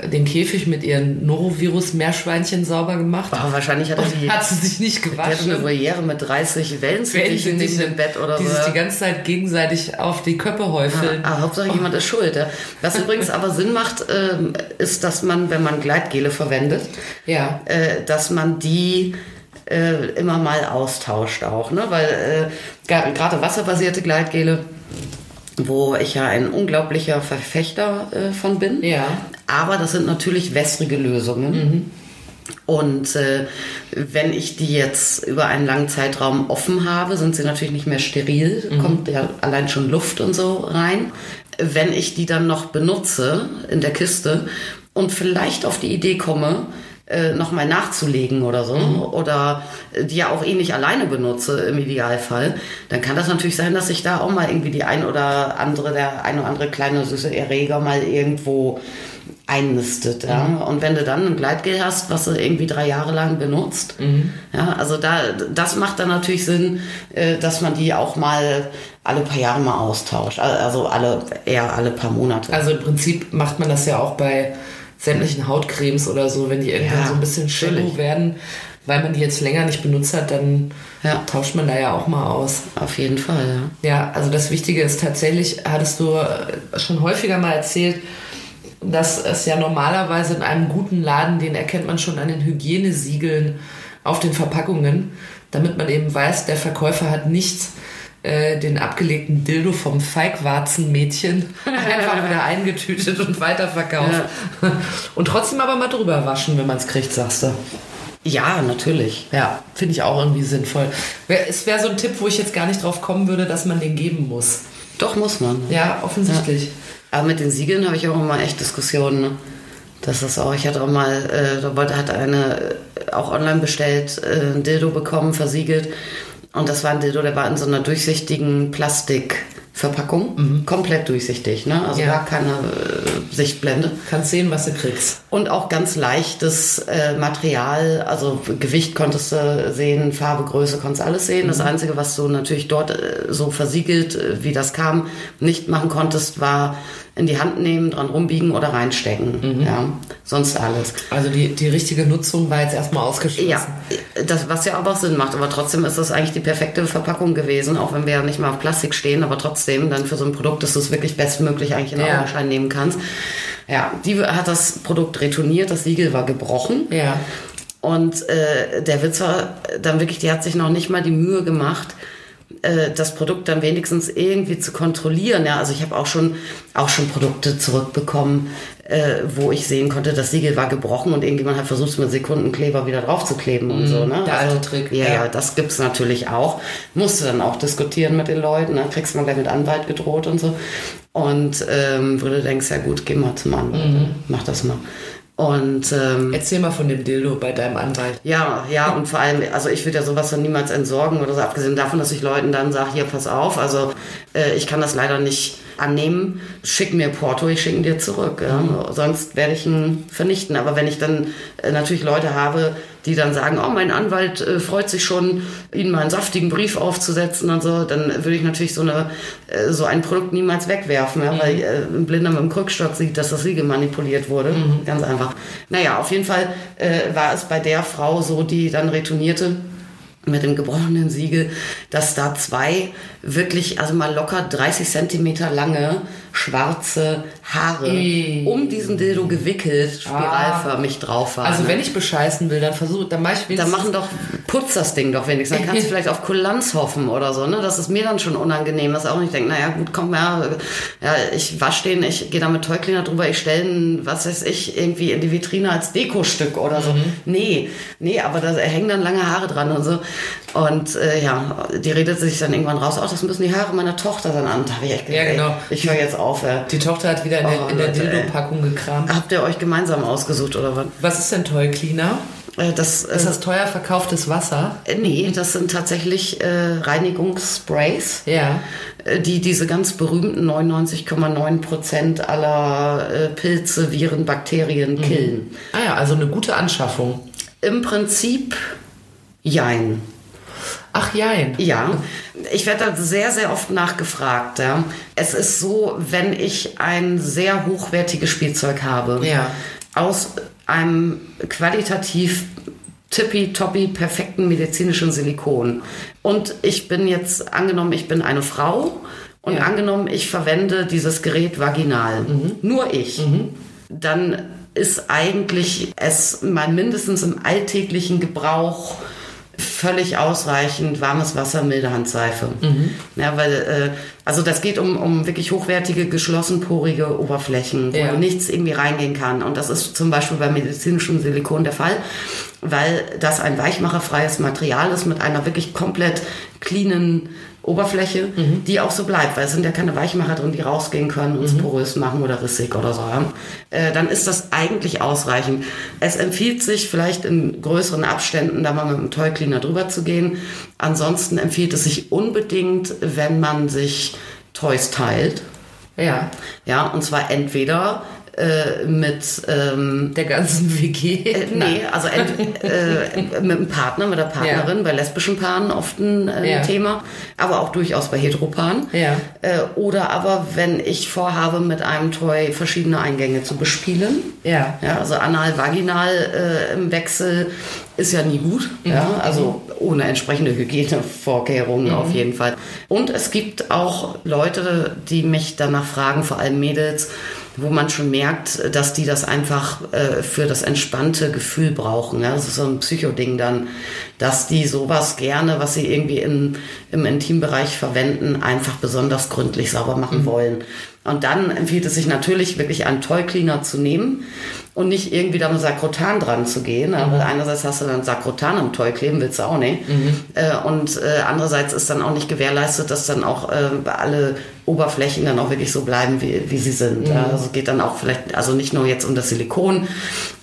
den Käfig mit ihren Norovirus-Meerschweinchen sauber gemacht. Aber wahrscheinlich hat er die, Hat sie sich nicht hat eine gewaschen. Voliere mit 30 Wellensittichen Wellensittich, neben dem Bett oder die so. sich die ganze Zeit gegenseitig auf die Köpfe häufeln. Ah, Hauptsache jemand ist schuld. Ja. Was *laughs* übrigens aber Sinn macht, ähm, ist, dass man, wenn man Gleitgele verwendet, Ja. äh, dass man die äh, immer mal austauscht auch. Ne? Weil äh, gerade wasserbasierte Gleitgele, wo ich ja ein unglaublicher Verfechter äh, von bin, Ja. aber das sind natürlich wässrige Lösungen. Und äh, wenn ich die jetzt über einen langen Zeitraum offen habe, sind sie natürlich nicht mehr steril, kommt ja allein schon Luft und so rein. Wenn ich die dann noch benutze in der Kiste und vielleicht auf die Idee komme, äh, nochmal nachzulegen oder so, oder äh, die ja auch eh nicht alleine benutze im Idealfall, dann kann das natürlich sein, dass sich da auch mal irgendwie die ein oder andere, der ein oder andere kleine süße Erreger mal irgendwo einnistet. Ja? Und wenn du dann ein Gleitgel hast, was du irgendwie drei Jahre lang benutzt, ja, also da, das macht dann natürlich Sinn, äh, dass man die auch mal alle paar Jahre mal austauscht. Also alle, eher alle paar Monate. Also im Prinzip macht man das ja auch bei sämtlichen Hautcremes oder so, wenn die irgendwann Ja, so ein bisschen natürlich. werden, weil man die jetzt länger nicht benutzt hat, dann Ja. tauscht man da ja auch mal aus. Auf jeden Fall, ja. Ja, also das Wichtige ist tatsächlich, hattest du äh, schon häufiger mal erzählt, dass es ja normalerweise in einem guten Laden, den erkennt man schon an den Hygienesiegeln auf den Verpackungen, damit man eben weiß, der Verkäufer hat nicht äh, den abgelegten Dildo vom Feigwarzenmädchen *laughs* einfach wieder eingetütet und weiterverkauft. Und trotzdem aber mal drüber waschen, wenn man es kriegt, sagst du. Ja, natürlich. Ja, finde ich auch irgendwie sinnvoll. Es wäre so ein Tipp, wo ich jetzt gar nicht drauf kommen würde, dass man den geben muss. Doch muss man. Ja, offensichtlich. Aber mit den Siegeln habe ich auch immer echt Diskussionen. Ne? Das ist auch, ich hatte auch mal, äh, da wollte, hat eine äh, auch online bestellt, äh, ein Dildo bekommen, versiegelt. Und das war ein Dildo, der war in so einer durchsichtigen Plastikverpackung. Komplett durchsichtig, ne? Also Ja. gar keine äh, Sichtblende. Kannst sehen, was du kriegst. Und auch ganz leichtes äh, Material, also Gewicht konntest du sehen, Farbe, Größe konntest alles sehen. Das Einzige, was du natürlich dort äh, so versiegelt, äh, wie das kam, nicht machen konntest, war in die Hand nehmen, dran rumbiegen oder reinstecken. Ja, sonst alles. Also die, die richtige Nutzung war jetzt erstmal ausgeschlossen. Ja, das, was ja aber auch Sinn macht. Aber trotzdem ist das eigentlich die perfekte Verpackung gewesen, auch wenn wir ja nicht mal auf Plastik stehen, aber trotzdem dann für so ein Produkt, dass du es wirklich bestmöglich eigentlich in den Ja. Augenschein nehmen kannst. Ja, die hat das Produkt retourniert, das Siegel war gebrochen. Ja. Und äh, der Witz war dann wirklich, die hat sich noch nicht mal die Mühe gemacht, äh, das Produkt dann wenigstens irgendwie zu kontrollieren. Ja, also ich habe auch schon auch schon Produkte zurückbekommen, äh, wo ich sehen konnte, das Siegel war gebrochen und irgendjemand hat versucht, es mit Sekundenkleber wieder draufzukleben und so. Ne? der alte Trick, Ja, ja. das gibt's natürlich auch. Musste dann auch diskutieren mit den Leuten. Ne? Kriegst mal gleich mit Anwalt gedroht und so. Und ähm, wo du denkst, ja gut, geh mal zum Anwalt, Mhm. mach das mal. Und ähm, Erzähl mal von dem Dildo bei deinem Anwalt. ja, ja, und vor allem, also ich würde ja sowas dann niemals entsorgen oder so, abgesehen davon, dass ich Leuten dann sage, hier, pass auf, also äh, ich kann das leider nicht annehmen, schick mir Porto, ich schicke ihn dir zurück. Ja? Sonst werde ich ihn vernichten. Aber wenn ich dann äh, natürlich Leute habe, die dann sagen, oh, mein Anwalt äh, freut sich schon, Ihnen mal einen saftigen Brief aufzusetzen und so, dann würde ich natürlich so, eine, äh, so ein Produkt niemals wegwerfen, ja? weil äh, ein Blinder mit dem Krückstock sieht, dass das Siegel manipuliert wurde. Ganz einfach. Naja, auf jeden Fall äh, war es bei der Frau so, die dann retournierte mit dem gebrochenen Siegel, dass da zwei wirklich, also mal locker 30 Zentimeter lange schwarze Haare Ih. um diesen Dildo gewickelt, spiralförmig drauf waren. Also ne? wenn ich bescheißen will, dann versuch, dann mach ich Dann wenigstens... machen doch, putz das Ding doch wenigstens. Dann kannst du *laughs* vielleicht auf Kulanz hoffen oder so, ne? Das ist mir dann schon unangenehm, dass auch nicht denke, naja, gut, komm, ja, ja ich wasche den, ich gehe da mit Tollcleaner drüber, ich stelle ihn, was weiß ich, irgendwie in die Vitrine als Dekostück oder so. Nee, nee, aber da hängen dann lange Haare dran und so. Und äh, ja, die redet sich dann irgendwann raus, ach, das müssen die Haare meiner Tochter dann an. Da habe ich echt gedacht, Ja, genau. ey, ich höre jetzt auf. Äh. Die Tochter hat wieder in der, Oh, in der ey. Dildo-Packung gekramt. Habt ihr euch gemeinsam ausgesucht oder was? Was ist denn Toy Cleaner? Äh, das, äh, Ist das teuer verkauftes Wasser? Äh, Nee, das sind tatsächlich äh, Reinigungssprays, Ja. äh, die diese ganz berühmten 99,9 Prozent aller äh, Pilze, Viren, Bakterien killen. Ah ja, also eine gute Anschaffung. Im Prinzip jein. Ach jein. Ja, ich werde da sehr, sehr oft nachgefragt. Ja. Es ist so, wenn ich ein sehr hochwertiges Spielzeug habe, Ja. aus einem qualitativ tippitoppi perfekten medizinischen Silikon und ich bin jetzt angenommen, ich bin eine Frau und Ja. angenommen, ich verwende dieses Gerät vaginal, nur ich, dann ist eigentlich es mal mindestens im alltäglichen Gebrauch völlig ausreichend warmes Wasser, milde Handseife. Ja, weil, äh, also das geht um, um wirklich hochwertige, geschlossenporige Oberflächen, wo Ja. nichts irgendwie reingehen kann. Und das ist zum Beispiel bei medizinischem Silikon der Fall, weil das ein weichmacherfreies Material ist mit einer wirklich komplett cleanen Oberfläche, die auch so bleibt, weil es sind ja keine Weichmacher drin, die rausgehen können und es porös machen oder rissig oder so. ja. Äh, dann ist das eigentlich ausreichend. Es empfiehlt sich vielleicht in größeren Abständen da mal mit einem Toy Cleaner drüber zu gehen. Ansonsten empfiehlt es sich unbedingt, wenn man sich Toys teilt. Ja. Ja, und zwar entweder äh, mit ähm, Der ganzen *laughs* WG. äh, nee, also äh, mit einem Partner, mit der Partnerin, bei lesbischen Paaren oft ein äh, Ja. Thema, aber auch durchaus bei Heteropaaren. Ja. Äh, oder aber, wenn ich vorhabe, mit einem Toy verschiedene Eingänge zu bespielen. Ja. Ja, also anal, vaginal im Wechsel ist ja nie gut. Ja, also ohne entsprechende Hygienevorkehrungen auf jeden Fall. Und es gibt auch Leute, die mich danach fragen, vor allem Mädels, wo man schon merkt, dass die das einfach äh, für das entspannte Gefühl brauchen. Ja? Das ist so ein Psychoding dann, dass die sowas gerne, was sie irgendwie in, im Intimbereich verwenden, einfach besonders gründlich sauber machen wollen. Und dann empfiehlt es sich natürlich wirklich einen Toy Cleaner zu nehmen und nicht irgendwie da mit Sakrotan dran zu gehen. Aber einerseits hast du dann Sakrotan am Toy kleben, willst du auch nicht. Äh, und äh, andererseits ist dann auch nicht gewährleistet, dass dann auch äh, alle Oberflächen dann auch wirklich so bleiben, wie, wie sie sind. Ja, Also es geht dann auch vielleicht, also nicht nur jetzt um das Silikon,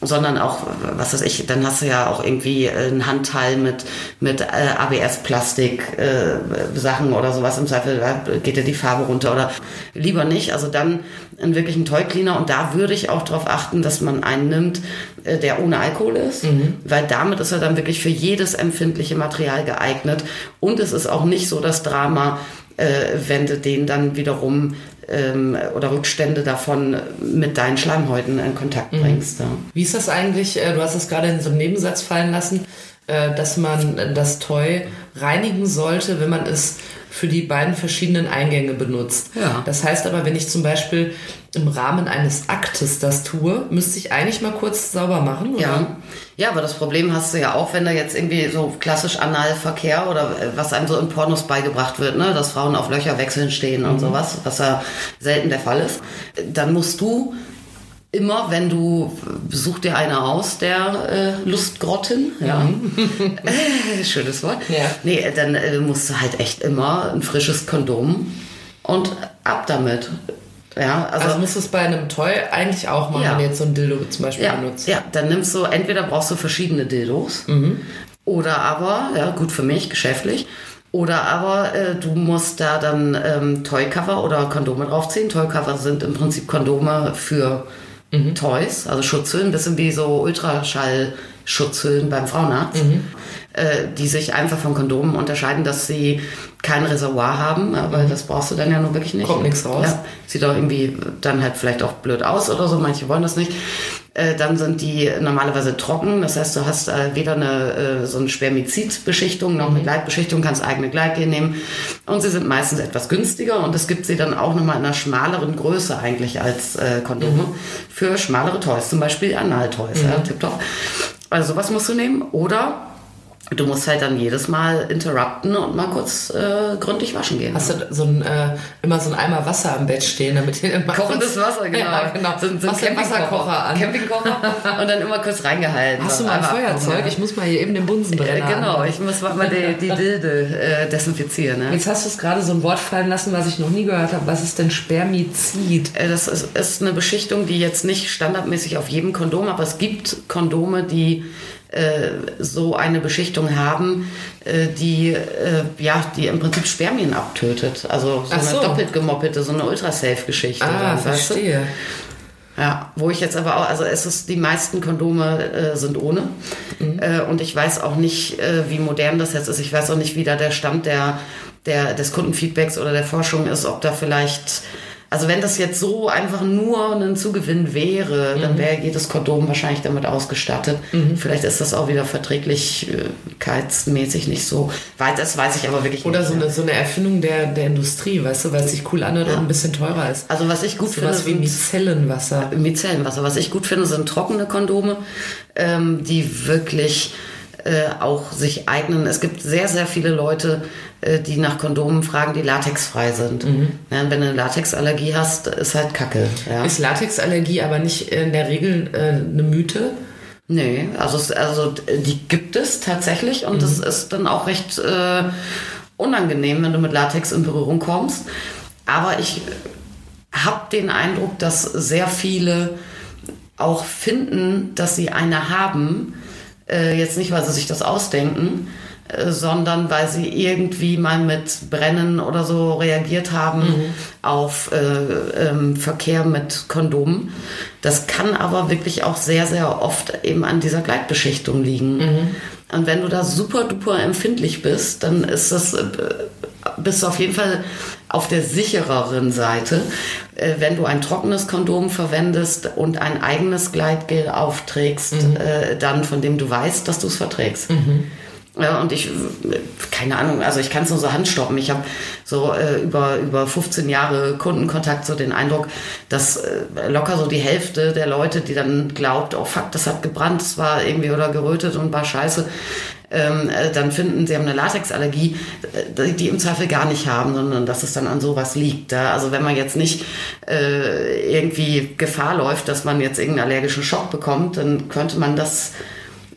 sondern auch, was weiß ich, dann hast du ja auch irgendwie ein Handteil mit, mit äh, ABS-Plastik äh, Sachen oder sowas. Im Zweifel geht dir die Farbe runter oder lieber nicht. Also dann einen wirklichen Toy Cleaner und da würde ich auch darauf achten, dass man einen nimmt, äh, der ohne Alkohol ist, weil damit ist er dann wirklich für jedes empfindliche Material geeignet. Und es ist auch nicht so das Drama, äh, wenn du den dann wiederum ähm, oder Rückstände davon mit deinen Schleimhäuten in Kontakt bringst. Ja. Wie ist das eigentlich? äh, Du hast es gerade in so einem Nebensatz fallen lassen, dass man das Toy reinigen sollte, wenn man es für die beiden verschiedenen Eingänge benutzt. Ja. Das heißt aber, wenn ich zum Beispiel im Rahmen eines Aktes das tue, müsste ich eigentlich mal kurz sauber machen, oder? Ja. ja, aber das Problem hast du ja auch, wenn da jetzt irgendwie so klassisch Analverkehr oder äh, was einem so in Pornos beigebracht wird, ne, dass Frauen auf Löcher wechseln stehen und sowas, was ja selten der Fall ist, dann musst du immer, wenn du, such dir eine aus, der äh, Lustgrotten, ja, *laughs* schönes Wort, Ja. nee, dann äh, musst du halt echt immer ein frisches Kondom und ab damit. Ja, Also muss es bei einem Toy eigentlich auch machen, Ja. wenn du jetzt so ein Dildo zum Beispiel ja, benutzt. ja, dann nimmst du, entweder brauchst du verschiedene Dildos oder aber, ja, gut für mich, geschäftlich, oder aber äh, du musst da dann ähm, Toycover oder Kondome draufziehen. Toycover sind im Prinzip Kondome für Toys, also Schutzhüllen, ein bisschen wie so Ultraschall-Schutzhüllen beim Frauenarzt, äh, die sich einfach von Kondomen unterscheiden, dass sie kein Reservoir haben, aber das brauchst du dann ja nur wirklich nicht. Kommt nichts raus. Ja, sieht auch irgendwie dann halt vielleicht auch blöd aus oder so, manche wollen das nicht. Äh, dann sind die normalerweise trocken, das heißt, du hast äh, weder eine äh, so eine Spermizidbeschichtung noch eine Gleitbeschichtung, kannst eigene Gleitgel nehmen und sie sind meistens etwas günstiger und es gibt sie dann auch nochmal in einer schmaleren Größe eigentlich als äh, Kondome für schmalere Toys, zum Beispiel Anal-Toys, ja, tipptopp. Also sowas musst du nehmen. Oder du musst halt dann jedes Mal interrupten und mal kurz äh, gründlich waschen gehen. Hast du so ein, äh, immer so einen Eimer Wasser am Bett stehen, damit ihr immer Kochendes Wasser, genau. *laughs* Ja, genau. So, so ein Wasserkocher an. Campingkocher und dann immer kurz reingehalten. Hast du mal ein Feuerzeug? abgucken, Ich muss mal hier eben den ja. Bunsenbrenner Äh, Genau, ich muss mal die, die Dilde äh, desinfizieren. Ne? Jetzt hast du es gerade so ein Wort fallen lassen, was ich noch nie gehört habe. Was ist denn Spermizid? Äh, Das ist, ist eine Beschichtung, die jetzt nicht standardmäßig auf jedem Kondom, aber es gibt Kondome, die so eine Beschichtung haben, äh, die, äh, ja, die im Prinzip Spermien abtötet. Also so Ach eine so. doppelt gemoppelte, so eine Ultrasafe-Geschichte. Ah, dann, weißt du? verstehe. Ja, wo ich jetzt aber auch, also es ist, die meisten Kondome äh, sind ohne. Äh, und ich weiß auch nicht, äh, wie modern das jetzt ist. Ich weiß auch nicht, wie da der Stand der, der, des Kundenfeedbacks oder der Forschung ist, ob da vielleicht, also wenn das jetzt so einfach nur ein Zugewinn wäre, dann wäre jedes Kondom wahrscheinlich damit ausgestattet. Vielleicht ist das auch wieder verträglichkeitsmäßig nicht so weit. Das weiß ich aber wirklich Oder nicht. so ja. eine, so eine Erfindung der, der Industrie, weißt du, weil es sich cool anhört und ein bisschen teurer ist. Also was ich gut finde, Sowas wie sind- Micellenwasser. Micellenwasser. Was ich gut finde, sind trockene Kondome, ähm, die wirklich äh, auch sich eignen. Es gibt sehr, sehr viele Leute, äh, die nach Kondomen fragen, die latexfrei sind. Ja, und wenn du eine Latexallergie hast, ist halt Kacke. Ja. Ist Latexallergie aber nicht in der Regel äh, eine Mythe? Nee, also, also die gibt es tatsächlich und es ist dann auch recht äh, unangenehm, wenn du mit Latex in Berührung kommst. Aber ich habe den Eindruck, dass sehr viele auch finden, dass sie eine haben. Äh, jetzt nicht, weil sie sich das ausdenken, äh, sondern weil sie irgendwie mal mit Brennen oder so reagiert haben auf äh, ähm, Verkehr mit Kondomen. Das kann aber wirklich auch sehr, sehr oft eben an dieser Gleitbeschichtung liegen. Und wenn du da super duper empfindlich bist, dann ist das, äh, bist du auf jeden Fall auf der sichereren Seite, äh, wenn du ein trockenes Kondom verwendest und ein eigenes Gleitgel aufträgst, äh, dann von dem du weißt, dass du es verträgst. Ja, und ich, äh, keine Ahnung, also ich kann es nur so handstoppen. Ich habe so äh, über, über 15 Jahre Kundenkontakt so den Eindruck, dass äh, locker so die Hälfte der Leute, die dann glaubt, oh fuck, das hat gebrannt, es war irgendwie oder gerötet und war scheiße, ähm, äh, dann finden, sie haben eine Latexallergie, äh, die im Zweifel gar nicht haben, sondern dass es dann an sowas liegt. Ja? Also wenn man jetzt nicht äh, irgendwie Gefahr läuft, dass man jetzt irgendeinen allergischen Schock bekommt, dann könnte man das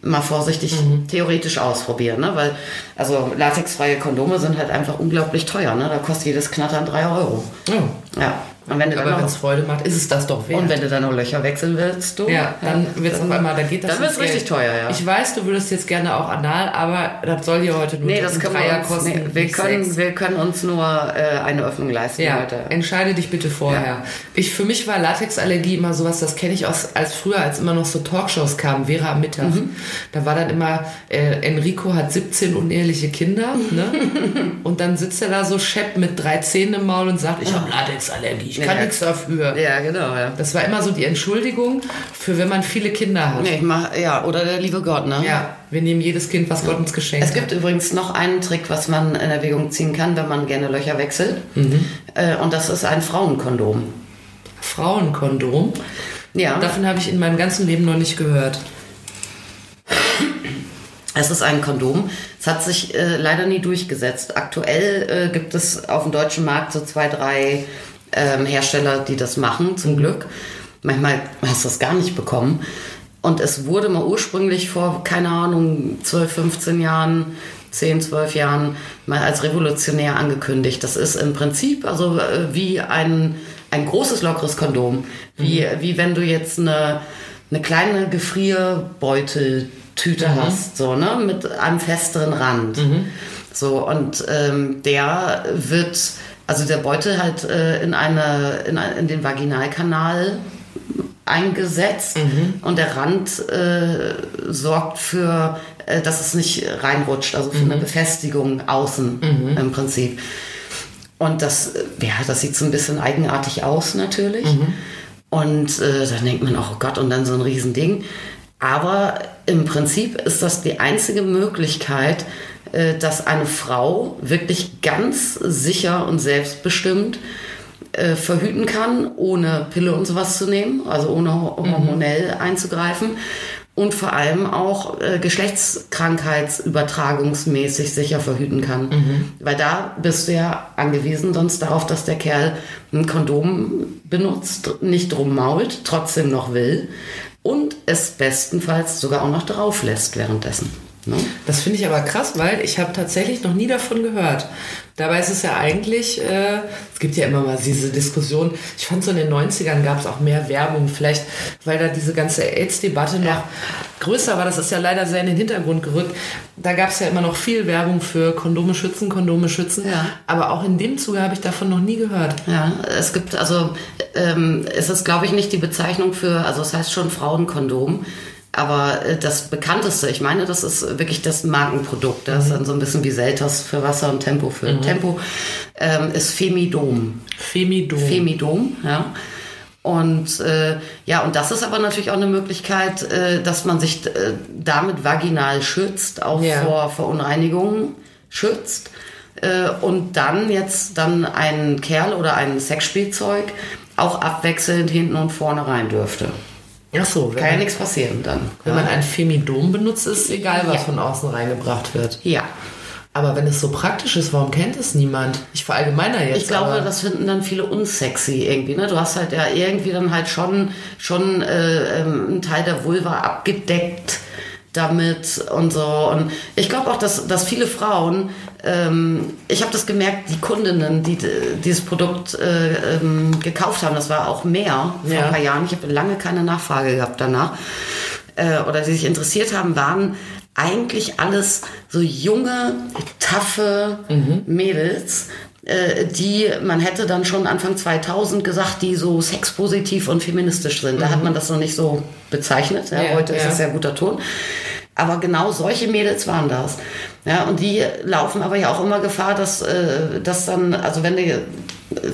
mal vorsichtig theoretisch ausprobieren, ne? Weil, also latexfreie Kondome sind halt einfach unglaublich teuer, ne? Da kostet jedes Knattern drei Euro. Oh. Ja. Und wenn du Aber dann wenn es Freude macht, ist es das doch wert. und wenn du dann noch Löcher wechseln willst, du? ja, dann wird es auf einmal, da geht das Dann ins Geld. richtig teuer, ja. Ich weiß, du würdest jetzt gerne auch anal, aber das soll hier heute nur Nee, das können Dreier wir uns, kosten. nee, wir, können, wir können uns nur äh, eine Öffnung leisten Ja, heute. entscheide dich bitte vorher. Ich, für mich war Latexallergie immer sowas, das kenne ich aus, als früher, als immer noch so Talkshows kamen, Vera am Mittag. Mhm. Da war dann immer, äh, Enrico hat 17 uneheliche Kinder, ne? *laughs* Und dann sitzt er da so schepp mit drei Zähnen im Maul und sagt, ich habe Latexallergie, ich kann Ja. nichts dafür. Ja, genau, ja. Das war immer so die Entschuldigung für wenn man viele Kinder hat. Nee, ich mach, ja, oder der liebe Gott, ne? Ja, wir nehmen jedes Kind, was Gott uns geschenkt Es gibt hat. übrigens noch einen Trick, was man in Erwägung ziehen kann, wenn man gerne Löcher wechselt. Mhm. Äh, und das ist ein Frauenkondom. Frauenkondom. Ja, Davon habe ich in meinem ganzen Leben noch nicht gehört. es ist ein Kondom. Es hat sich äh, leider nie durchgesetzt. Aktuell äh, gibt es auf dem deutschen Markt so zwei, drei ähm, Hersteller, die das machen, zum Glück. Manchmal hast du das gar nicht bekommen. Und es wurde mal ursprünglich vor, keine Ahnung, 12, 15 Jahren, 10, 12 Jahren mal als revolutionär angekündigt. Das ist im Prinzip also äh, wie ein, ein großes, lockeres Kondom. Wie, wie wenn du jetzt eine, eine kleine Gefrierbeuteltüte hast, so, ne, mit einem festeren Rand. So, und ähm, der wird, also der Beutel halt äh, in, eine, in, ein- in den Vaginalkanal eingesetzt und der Rand äh, sorgt für, äh, dass es nicht reinrutscht, also für eine Befestigung außen im Prinzip. Und das, äh, ja, das sieht so ein bisschen eigenartig aus natürlich. Und äh, dann denkt man auch, oh Gott, und dann so ein Riesending. Aber im Prinzip ist das die einzige Möglichkeit, dass eine Frau wirklich ganz sicher und selbstbestimmt äh, verhüten kann, ohne Pille und sowas zu nehmen, also ohne ho- hormonell einzugreifen und vor allem auch äh, geschlechtskrankheitsübertragungsmäßig sicher verhüten kann. Weil da bist du ja angewiesen sonst darauf, dass der Kerl ein Kondom benutzt, nicht drum mault, trotzdem noch will und es bestenfalls sogar auch noch drauf lässt währenddessen. Ne? Das finde ich aber krass, weil ich habe tatsächlich noch nie davon gehört. Dabei ist es ja eigentlich, äh, es gibt ja immer mal diese Diskussion, ich fand so in den 90ern gab es auch mehr Werbung, vielleicht weil da diese ganze AIDS-Debatte noch größer war, das ist ja leider sehr in den Hintergrund gerückt. Da gab es ja immer noch viel Werbung für Kondome schützen, Kondome schützen. Ja. Aber auch in dem Zuge habe ich davon noch nie gehört. Ja, es gibt also, ähm, es ist glaube ich nicht die Bezeichnung für, also es heißt schon Frauenkondom, aber äh, das bekannteste, ich meine, das ist wirklich das Markenprodukt, das ist dann so ein bisschen wie Seltos für Wasser und Tempo für Tempo, ähm, ist Femidom. Femidom. Femidom, ja. Und äh, ja, und das ist aber natürlich auch eine Möglichkeit, äh, dass man sich äh, damit vaginal schützt, auch Ja. vor Verunreinigungen schützt. Äh, und dann jetzt dann ein Kerl oder ein Sexspielzeug auch abwechselnd hinten und vorne rein dürfte. Ach so, Kann ja nichts passieren dann. wenn man ein Femidom benutzt, ist egal, was Ja. von außen reingebracht wird. Ja. Aber wenn es so praktisch ist, warum kennt es niemand? Ich verallgemeiner jetzt. Ich glaube, das finden dann viele unsexy irgendwie. Ne? Du hast halt ja irgendwie dann halt schon, schon äh, ähm, einen Teil der Vulva abgedeckt damit und so. Und ich glaube auch, dass, dass viele Frauen, ähm, ich habe das gemerkt, die Kundinnen, die d- dieses Produkt äh, ähm, gekauft haben, das war auch mehr vor Ja. ein paar Jahren. Ich habe lange keine Nachfrage gehabt danach. Äh, oder die sich interessiert haben, waren eigentlich alles so junge, taffe Mädels, äh, die, man hätte dann schon Anfang 2000 gesagt, die so sexpositiv und feministisch sind. Da hat man das noch nicht so bezeichnet. Ja, Ja, heute ist ja. das sehr guter Ton. Aber genau solche Mädels waren das. Ja, und die laufen aber ja auch immer Gefahr, dass, äh, dass dann, also wenn die,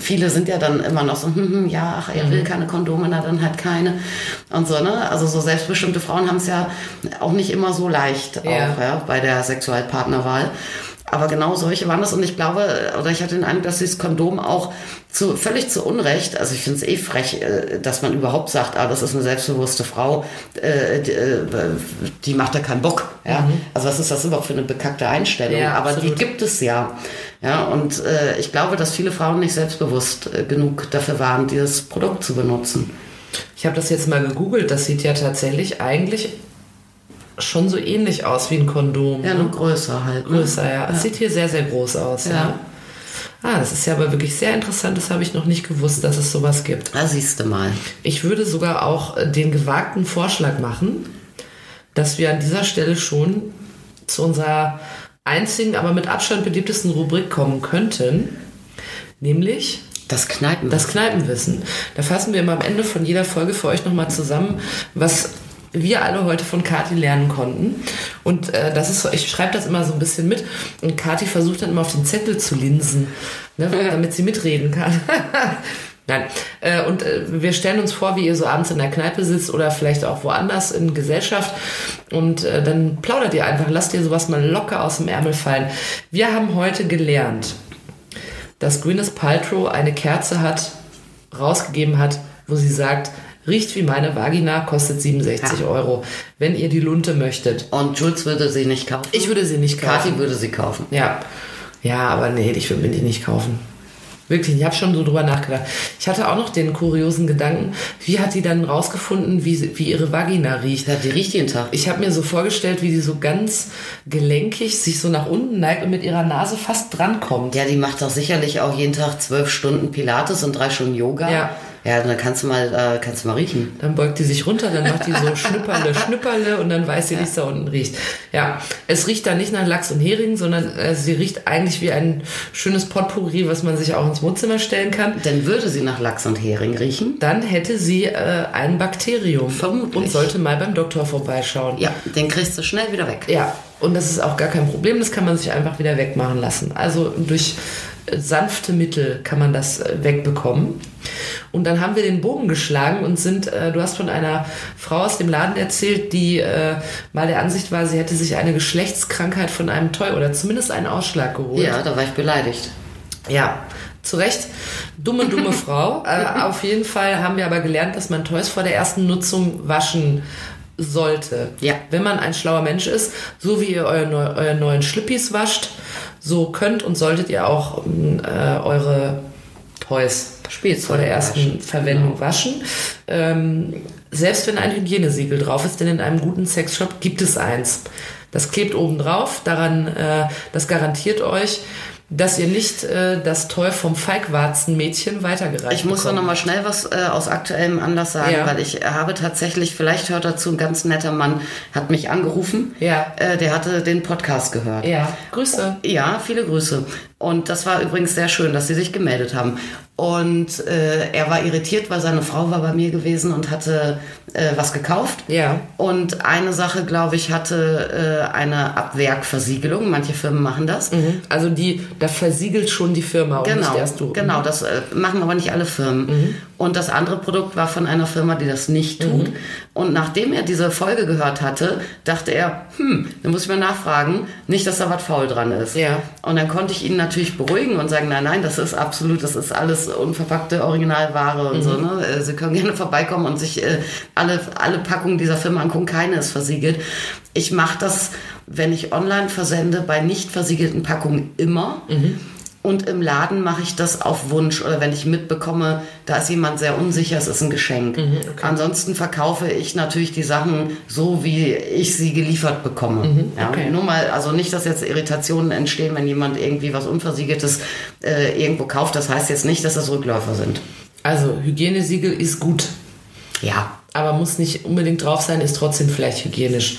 viele sind ja dann immer noch so, hm, hm, ja, ach, er will Mhm. keine Kondome, na dann halt keine. Und so, ne? Also so selbstbestimmte Frauen haben es ja auch nicht immer so leicht Ja. auch, ja, bei der Sexualpartnerwahl. Aber genau solche waren das und ich glaube, oder ich hatte den Eindruck, dass dieses Kondom auch zu, völlig zu Unrecht, also ich finde es eh frech, äh, dass man überhaupt sagt, ah, das ist eine selbstbewusste Frau, äh, die, äh, die macht da keinen Bock. Ja? Also was ist das überhaupt für eine bekackte Einstellung? Mhm. Ja, Aber absolut. die gibt es ja. ja und äh, ich glaube, dass viele Frauen nicht selbstbewusst genug dafür waren, dieses Produkt zu benutzen. ich habe das jetzt mal gegoogelt. Das sieht ja tatsächlich eigentlich schon so ähnlich aus wie ein Kondom. Ja, ne? nur größer halt. Ne? Größer, ja. Es sieht hier sehr, sehr groß aus. Ja. Ja. Ah, das ist ja aber wirklich sehr interessant. Das habe ich noch nicht gewusst, dass es sowas gibt. Da siehst du mal. Ich würde sogar auch äh, den gewagten Vorschlag machen, dass wir an dieser Stelle schon zu unserer einzigen, aber mit Abstand beliebtesten Rubrik kommen könnten, nämlich Das Kneipen. das Kneipenwissen. Da fassen wir immer am Ende von jeder Folge für euch nochmal zusammen, was wir alle heute von Kati lernen konnten. Und äh, das ist so, ich schreibe das immer so ein bisschen mit. Und Kati versucht dann immer auf den Zettel zu linsen, ne, damit sie mitreden kann. *laughs* Nein. Äh, und äh, wir stellen uns vor, wie ihr so abends in der Kneipe sitzt oder vielleicht auch woanders in Gesellschaft. Und äh, dann plaudert ihr einfach, lasst ihr sowas mal locker aus dem Ärmel fallen. Wir haben heute gelernt, dass Gwyneth Paltrow eine Kerze hat, rausgegeben hat, wo sie sagt, riecht wie meine Vagina, kostet 67 Ja. Euro, wenn ihr die Lunte möchtet. Und Jules würde sie nicht kaufen. Ich würde sie nicht kaufen. Kathi würde sie kaufen. Ja. Ja, aber nee, ich würde mir die nicht kaufen. Wirklich, ich habe schon so drüber nachgedacht. Ich hatte auch noch den kuriosen Gedanken, wie hat die dann rausgefunden, wie, wie ihre Vagina riecht? Ja, die riecht jeden Tag. Ich habe mir so vorgestellt, wie die so ganz gelenkig sich so nach unten neigt und mit ihrer Nase fast drankommt. Ja, die macht doch sicherlich auch jeden Tag zwölf Stunden Pilates und drei Stunden Yoga. Ja. Ja, dann kannst du mal, äh, kannst du mal riechen. Dann beugt die sich runter, dann macht die so *laughs* Schnipperle, Schnipperle und dann weiß sie, wie es da unten riecht. Ja, es riecht da nicht nach Lachs und Hering, sondern äh, sie riecht eigentlich wie ein schönes Potpourri, was man sich auch ins Wohnzimmer stellen kann. Dann würde sie nach Lachs und Hering riechen. Dann hätte sie äh, ein Bakterium Vermutlich. und sollte mal beim Doktor vorbeischauen. Ja, den kriegst du schnell wieder weg. Ja, und das ist auch gar kein Problem, das kann man sich einfach wieder wegmachen lassen. Also durch sanfte Mittel kann man das äh, wegbekommen. Und dann haben wir den Bogen geschlagen und sind, äh, du hast von einer Frau aus dem Laden erzählt, die äh, mal der Ansicht war, sie hätte sich eine Geschlechtskrankheit von einem Toy oder zumindest einen Ausschlag geholt. Ja, da war ich beleidigt. Ja, zu Recht. Dumme, dumme *laughs* Frau. Äh, auf jeden Fall haben wir aber gelernt, dass man Toys vor der ersten Nutzung waschen sollte. Ja. Wenn man ein schlauer Mensch ist, so wie ihr euer neu, euren neuen Schlippis wascht, so könnt und solltet ihr auch ähm, äh, eure Toys Spielzeug vor der ersten. Verwendung Genau. waschen. Ähm, selbst wenn ein Hygienesiegel drauf ist, denn in einem guten Sexshop gibt es eins. Das klebt oben drauf, daran, äh, das garantiert euch, dass ihr nicht äh, das Toy vom Feigwarzenmädchen weitergereicht Ich muss doch bekommt. noch mal schnell was äh, aus aktuellem Anlass sagen, Ja. weil ich habe tatsächlich, vielleicht hört dazu, ein ganz netter Mann hat mich angerufen. Ja. Äh, der hatte den Podcast gehört. Ja, Grüße. Ja, viele Grüße. Und das war übrigens sehr schön, dass Sie sich gemeldet haben. Und äh, er war irritiert, weil seine Frau war bei mir gewesen und hatte äh, was gekauft. Ja. Und eine Sache, glaube ich, hatte äh, eine Abwerkversiegelung. Manche Firmen machen das. Mhm. Also die, da versiegelt schon die Firma und Genau, nicht erst du. genau, das äh, machen aber nicht alle Firmen. Und das andere Produkt war von einer Firma, die das nicht tut. Und nachdem er diese Folge gehört hatte, dachte er, hm, dann muss ich mal nachfragen, nicht, dass da was faul dran ist. Ja. Und dann konnte ich ihn natürlich beruhigen und sagen, nein, nein, das ist absolut, das ist alles unverpackte Originalware und so. Ne? Äh, Sie können gerne vorbeikommen und sich äh, alle, alle Packungen dieser Firma angucken, keine ist versiegelt. Ich mache das, wenn ich online versende, bei nicht versiegelten Packungen immer. Und im Laden mache ich das auf Wunsch oder wenn ich mitbekomme, da ist jemand sehr unsicher, es ist ein Geschenk. Ansonsten verkaufe ich natürlich die Sachen so, wie ich sie geliefert bekomme. Ja, okay. Nur mal, also nicht, dass jetzt Irritationen entstehen, wenn jemand irgendwie was Unversiegeltes äh, irgendwo kauft. Das heißt jetzt nicht, dass das Rückläufer sind. Also Hygienesiegel ist gut, Ja. Aber muss nicht unbedingt drauf sein, ist trotzdem vielleicht hygienisch.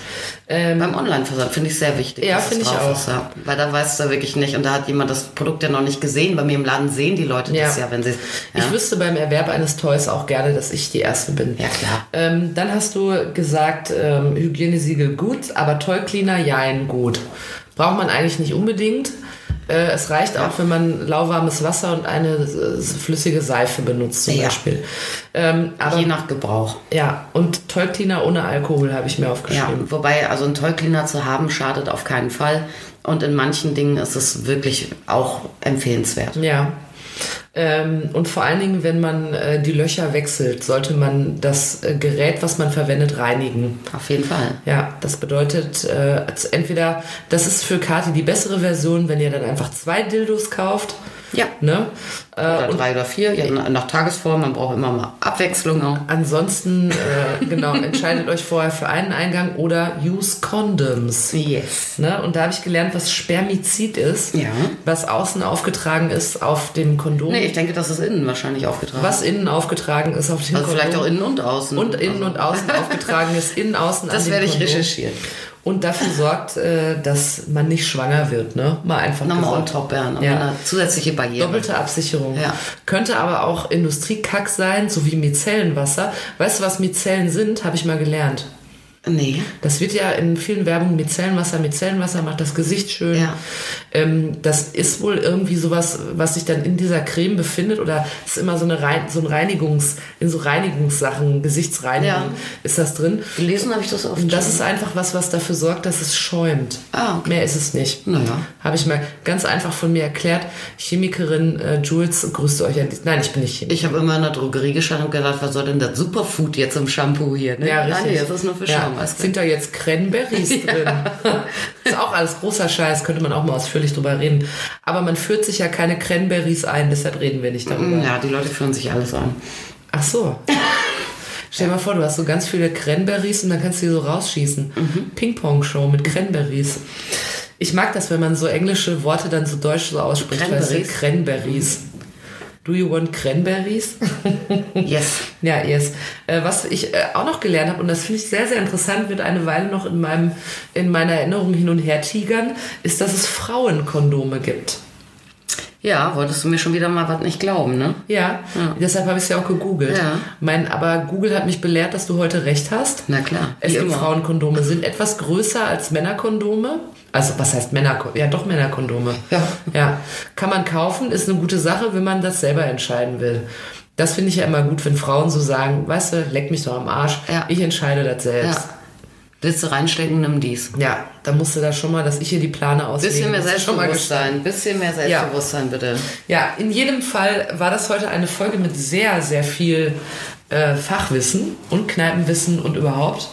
Ähm, Beim Online-Versand finde ich sehr wichtig. Ja, finde ich auch. Ist, ja. Weil da weißt du wirklich nicht. Und da hat jemand das Produkt ja noch nicht gesehen. Bei mir im Laden sehen die Leute das ja, wenn sie. Ja. Ich wüsste beim Erwerb eines Toys auch gerne, dass ich die Erste bin. Ja, klar. Ähm, dann hast du gesagt, ähm, Hygienesiegel gut, aber Toy Cleaner jein gut. Braucht man eigentlich nicht unbedingt. Äh, es reicht auch, wenn man lauwarmes Wasser und eine äh, flüssige Seife benutzt zum Ja. Beispiel. Ähm, aber Je nach Gebrauch. ja, und Toy Cleaner ohne Alkohol habe ich mir Ja, aufgeschrieben. wobei, also einen Toy-Cleaner zu haben, schadet auf keinen Fall. Und in manchen Dingen ist es wirklich auch empfehlenswert. Ja. Ähm, und vor allen Dingen, wenn man äh, die Löcher wechselt, sollte man das äh, Gerät, was man verwendet, reinigen. Auf jeden Fall. Ja, das bedeutet, äh, entweder, das ist für Kati die bessere Version, wenn ihr dann einfach zwei Dildos kauft. Ja. Ne? oder drei oder vier, ja, nach Tagesform, man braucht immer mal Abwechslung auch. Ansonsten, äh, *laughs* genau, entscheidet euch vorher für einen Eingang oder use Condoms. Yes. Ne? Und da habe ich gelernt, was Spermizid ist, Ja. was außen aufgetragen ist auf dem Kondom, Nee, ich denke, das ist innen wahrscheinlich aufgetragen. was innen aufgetragen ist auf dem Also Kondom. vielleicht auch innen und außen. und innen und außen *laughs* aufgetragen ist, innen, außen Das werde ich recherchieren. Und dafür sorgt, äh, dass man nicht schwanger wird, ne? Mal einfach Nochmal on gesagt. top, ja. Nochmal Ja. eine zusätzliche Barriere. Doppelte Absicherung. Ja. Könnte aber auch Industriekack sein, so wie Micellenwasser. Weißt du, was Mizellen sind? Habe ich mal gelernt. Nee. Das wird ja in vielen Werbungen Micellenwasser, Micellenwasser macht das Gesicht schön. Ja. Ähm, das ist wohl irgendwie sowas, was sich dann in dieser Creme befindet oder ist immer so eine Rein, so ein Reinigungs, in so Reinigungssachen, Gesichtsreinigung Ja. ist das drin. Gelesen habe ich das oft. Und das schon. ist einfach was, was dafür sorgt, dass es schäumt. Ah, okay. Mehr ist es nicht. Naja. Habe ich mal ganz einfach von mir erklärt. Chemikerin äh, Jules, grüßt euch. Nein, ich bin nicht Chemikerin. Ich habe immer in der Drogerie gestanden und gedacht, was soll denn das Superfood jetzt im Shampoo hier? Ne? Ja, Nein, richtig. nee, das ist nur für ja. Schaum. Alles klar. Sind da jetzt Cranberries *laughs* drin? ist auch alles großer Scheiß, könnte man auch mal ausführlich drüber reden. Aber man führt sich ja keine Cranberries ein, deshalb reden wir nicht darüber. Ja, die Leute führen sich alles an. Ach so. Stell dir mal vor, du hast so ganz viele Cranberries und dann kannst du die so rausschießen. Mhm. Ping-Pong-Show mit Cranberries. Ich mag das, wenn man so englische Worte dann so deutsch so ausspricht. weißt du? Cranberries? Cranberries. Do you want Cranberries? *laughs* Yes. Ja, yes. Äh, was ich äh, auch noch gelernt habe, und das finde ich sehr, sehr interessant, wird eine Weile noch in, meinem, in meiner Erinnerung hin und her tigern, ist, dass es Frauenkondome gibt. Ja, wolltest du mir schon wieder mal was nicht glauben, ne? Ja, deshalb habe ich es ja auch gegoogelt. Ja. Mein, aber Google hat mich belehrt, dass du heute recht hast. Na klar. Es gibt immer. Frauenkondome, sind etwas größer als Männerkondome. Also was heißt Männerkondome? Ja, doch Männerkondome. Ja. ja. Kann man kaufen, ist eine gute Sache, wenn man das selber entscheiden will. Das finde ich ja immer gut, wenn Frauen so sagen, weißt du, leck mich doch am Arsch, Ja. ich entscheide das selbst. Ja. Willst du reinstecken, nimm dies. Ja, da musst du da schon mal, dass ich hier die Plane auslege. Bisschen mehr Selbstbewusstsein. Bisschen mehr Selbstbewusstsein, bitte. Ja, in jedem Fall war das heute eine Folge mit sehr, sehr viel äh, Fachwissen und Kneipenwissen und überhaupt.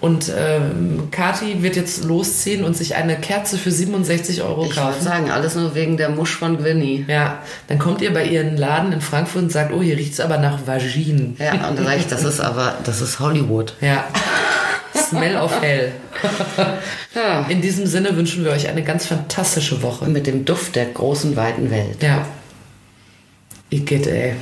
Und ähm, Kati wird jetzt losziehen und sich eine Kerze für 67 Euro Ich wollte kaufen. sagen, alles nur wegen der Musch von Gwynny. Ja, dann kommt ihr bei ihren Laden in Frankfurt und sagt, oh, hier riecht's aber nach Vagin. Ja, und da sage ich, das ist aber, das ist Hollywood. Ja. Smell of Hell. *laughs* Ja. In diesem Sinne wünschen wir euch eine ganz fantastische Woche. Mit dem Duft der großen, weiten Welt. Ja. Igitt, ey.